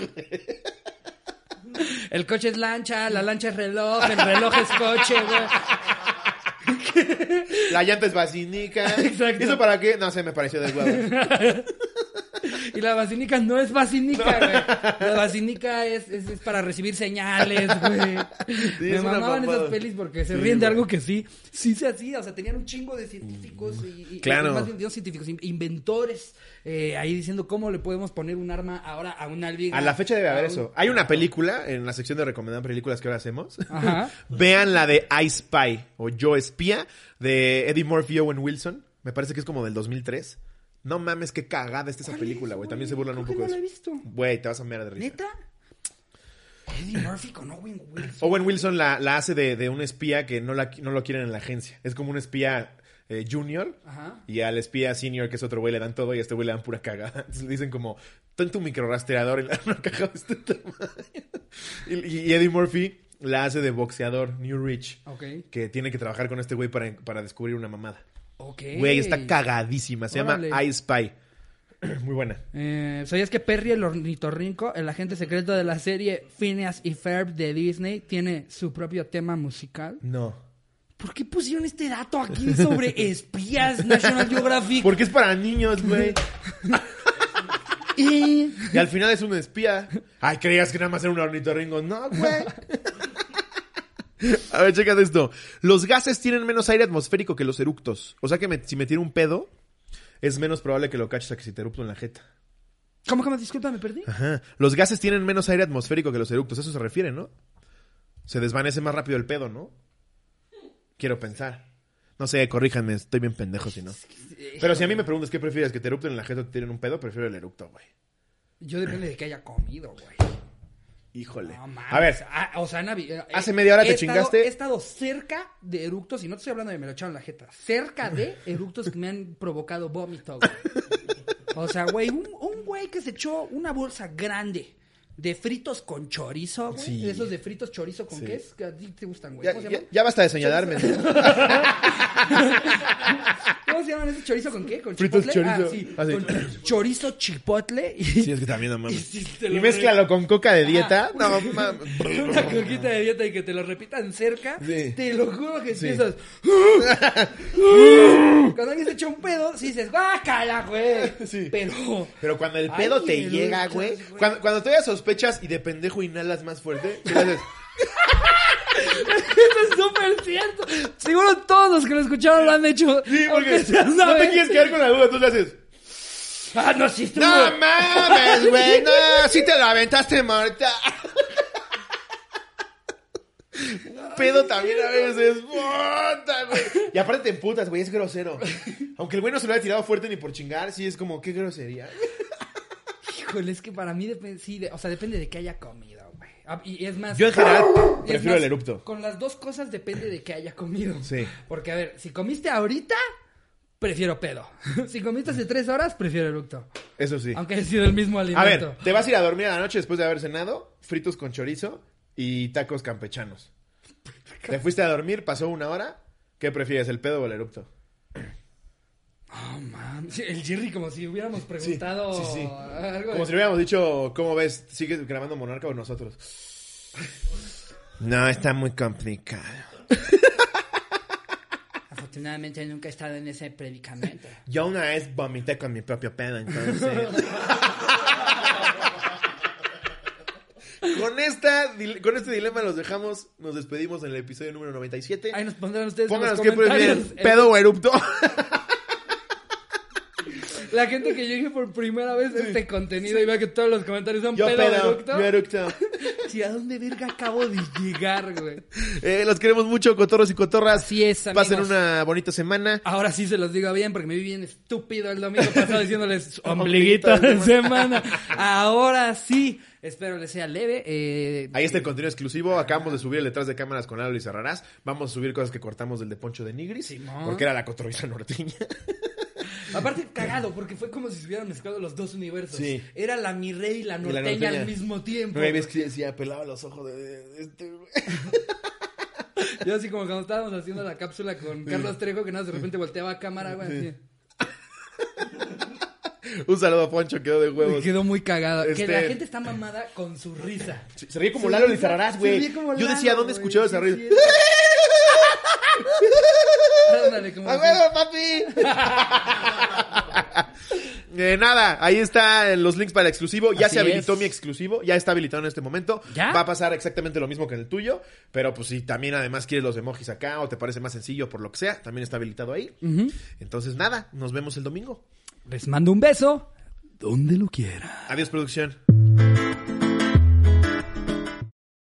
El coche es lancha, la lancha es reloj, el reloj es coche, güey. La llanta es vacinica. Exacto. ¿Eso para qué? No sé, me pareció de huevo. Y la vacinica no es vacinica, güey. La vacinica es, es, es para recibir señales, güey. Sí, Me es mamaban esas pelis porque se Sí, ríen de algo que sí, sí se hacía. O sea, tenían un chingo de científicos y, y- Claro. más bien científicos, in- inventores eh, ahí diciendo cómo le podemos poner un arma ahora a un alien. A la fecha debe haber un- eso. Hay una película en la sección de recomendar películas que ahora hacemos. Ajá. Vean la de I Spy o Yo Espía de Eddie Murphy y Owen Wilson. Me parece que es como del 2003. No mames, qué cagada está esa ¿Cuál película, güey. También se burlan un poco de no la eso. he visto. Güey, te vas a mirar de risa. ¿Neta? Eddie Murphy con Owen Wilson. Owen Wilson la, la hace de, de un espía que no, la, no lo quieren en la agencia. Es como un espía eh, junior. Ajá. Y al espía senior, que es otro güey, le dan todo y a este güey le dan pura cagada. Entonces le dicen como, ten tu microrastreador y le dan una caja de este tamaño. Y, y Eddie Murphy la hace de boxeador, New Rich. Ok. Que tiene que trabajar con este güey para, para descubrir una mamada. Ok. Güey, está cagadísima. Se Órale. llama I Spy. Muy buena. Eh, ¿Sabías que Perry el ornitorrinco, el agente secreto de la serie Phineas y Ferb de Disney, tiene su propio tema musical? No. ¿Por qué pusieron este dato aquí sobre espías National Geographic? Porque es para niños, güey. Y... Y al final es un espía. Ay, creías que nada más era un ornitorrinco. No, güey. A ver, chécate esto. Los gases tienen menos aire atmosférico que los eructos. O sea que me- si me tiro un pedo, es menos probable que lo caches a que si te erupto en la jeta. ¿Cómo me disculpa? ¿Me perdí? Ajá. Los gases tienen menos aire atmosférico que los eructos. Eso se refiere, ¿no? Se desvanece más rápido el pedo, ¿no? Quiero pensar. No sé, corríjanme, estoy bien pendejo si no. Pero si a mí me preguntas qué prefieres, que te erupten en la jeta o te tiren un pedo, prefiero el eructo, güey. Yo depende de que haya comido, güey. Híjole. No mames. a ver, Ah, o sea, Navi, eh, Hace media hora te estado- chingaste. He estado cerca de eructos, y no te estoy hablando de me lo echaron la jeta. Cerca de eructos que me han provocado vómito, güey. O sea, güey, un, un güey que se echó una bolsa grande de fritos con chorizo, güey. Sí. Esos de fritos chorizo con Sí. qué es, que a ti te gustan, güey. Ya, ¿Cómo se ya, ya basta de señalarme. ¿Cómo se llaman ese chorizo con qué? ¿Con Fritos chipotle? chorizo. Ah, sí. Ah. Con chorizo chipotle y... Sí, es que también no y si Y lo mézclalo con coca de dieta. No, mames. una coquita de dieta y que te lo repitan cerca, Sí. te lo juro que empiezas. Cuando alguien se echa un pedo, sí dices, ¡guácala, güey! Sí. Pero. Pero cuando el pedo Ay, te llega, güey. Cuando, cuando todavía sospechas y de pendejo inhalas más fuerte, le haces. Eso es súper cierto. Seguro todos los que lo escucharon lo han hecho. Sí, porque no te quieres quedar con la duda, tú le haces. Ah, no, sí estuvo. No mames, güey. No, sí te lo aventaste, Marta. Un pedo también a veces. Y aparte te emputas, güey. Es grosero. Aunque el güey no se lo haya tirado fuerte ni por chingar, sí es como, qué grosería. Híjole, es que para mí depende, sí, de- o sea, depende de qué haya comido, güey. Ah, Y es más. Yo en general prefiero el erupto. Con las dos cosas depende de qué haya comido. Sí. Porque, a ver, si comiste ahorita, prefiero pedo. si comiste hace tres horas, prefiero eructo. Eso sí. Aunque haya sido el mismo A alimento. ver, te vas a ir a dormir a la noche después de haber cenado, fritos con chorizo y tacos campechanos. Te fuiste a dormir, pasó una hora. ¿Qué prefieres, el pedo o el erupto? Oh, man. Sí, el Jerry como si hubiéramos preguntado sí, sí. algo. Como de- si le hubiéramos dicho, ¿cómo ves? ¿Sigues grabando Monarca o nosotros? No, está muy complicado. Afortunadamente nunca he estado en ese predicamento. Yo una vez vomité con mi propio pedo, entonces... con, esta, con este dilema los dejamos, nos despedimos en el episodio número 97. Ahí nos pondrán ustedes en Pónganos los qué prefieren, comentarios. pedo o erupto. La gente que llegue por primera vez a este contenido y vea que todos los comentarios son Yo pedo, pedo, eructo. yo eructo. Sí, ¿a dónde verga acabo de llegar, güey? Eh, los queremos mucho, cotorros y cotorras. Así es, amigos. Pasen una bonita semana. Ahora sí se los digo bien porque me vi bien estúpido el domingo pasado diciéndoles Ombliguito de semana. Ahora sí, espero les sea leve. Eh, Ahí está el contenido exclusivo. Acabamos de subir el detrás de cámaras con Lalo y Cerrarás. Vamos a subir cosas que cortamos del de Poncho de Nigris. Simón. Porque era la cotorriza norteña. Aparte, cagado, porque fue como si se hubieran mezclado los dos universos. Sí. Era la mi rey y la la norteña, al mismo tiempo. Güey, ves que decía, pelaba los ojos de, este. Yo así como cuando estábamos haciendo la cápsula con Carlos Trejo, que nada, de repente volteaba a cámara, güey. así. Un saludo a Poncho, quedó de Y huevos. quedó muy cagado. Este- Que la gente está mamada con su risa. Se ríe como Lalo ríe- Lizarrarás, güey. Yo decía, ¿dónde escuchaba esa risa? sí. Ándale, como ¡A huevo, papi! Eh, nada, ahí están los links para el exclusivo. Ya Así se habilitó es. mi exclusivo, ya está habilitado en este momento. ¿Ya? Va a pasar exactamente lo mismo que en el tuyo. Pero pues si también además quieres los emojis acá o te parece más sencillo por lo que sea, también está habilitado ahí. Entonces nada, nos vemos el domingo. Les mando un beso donde lo quiera. Adiós, producción.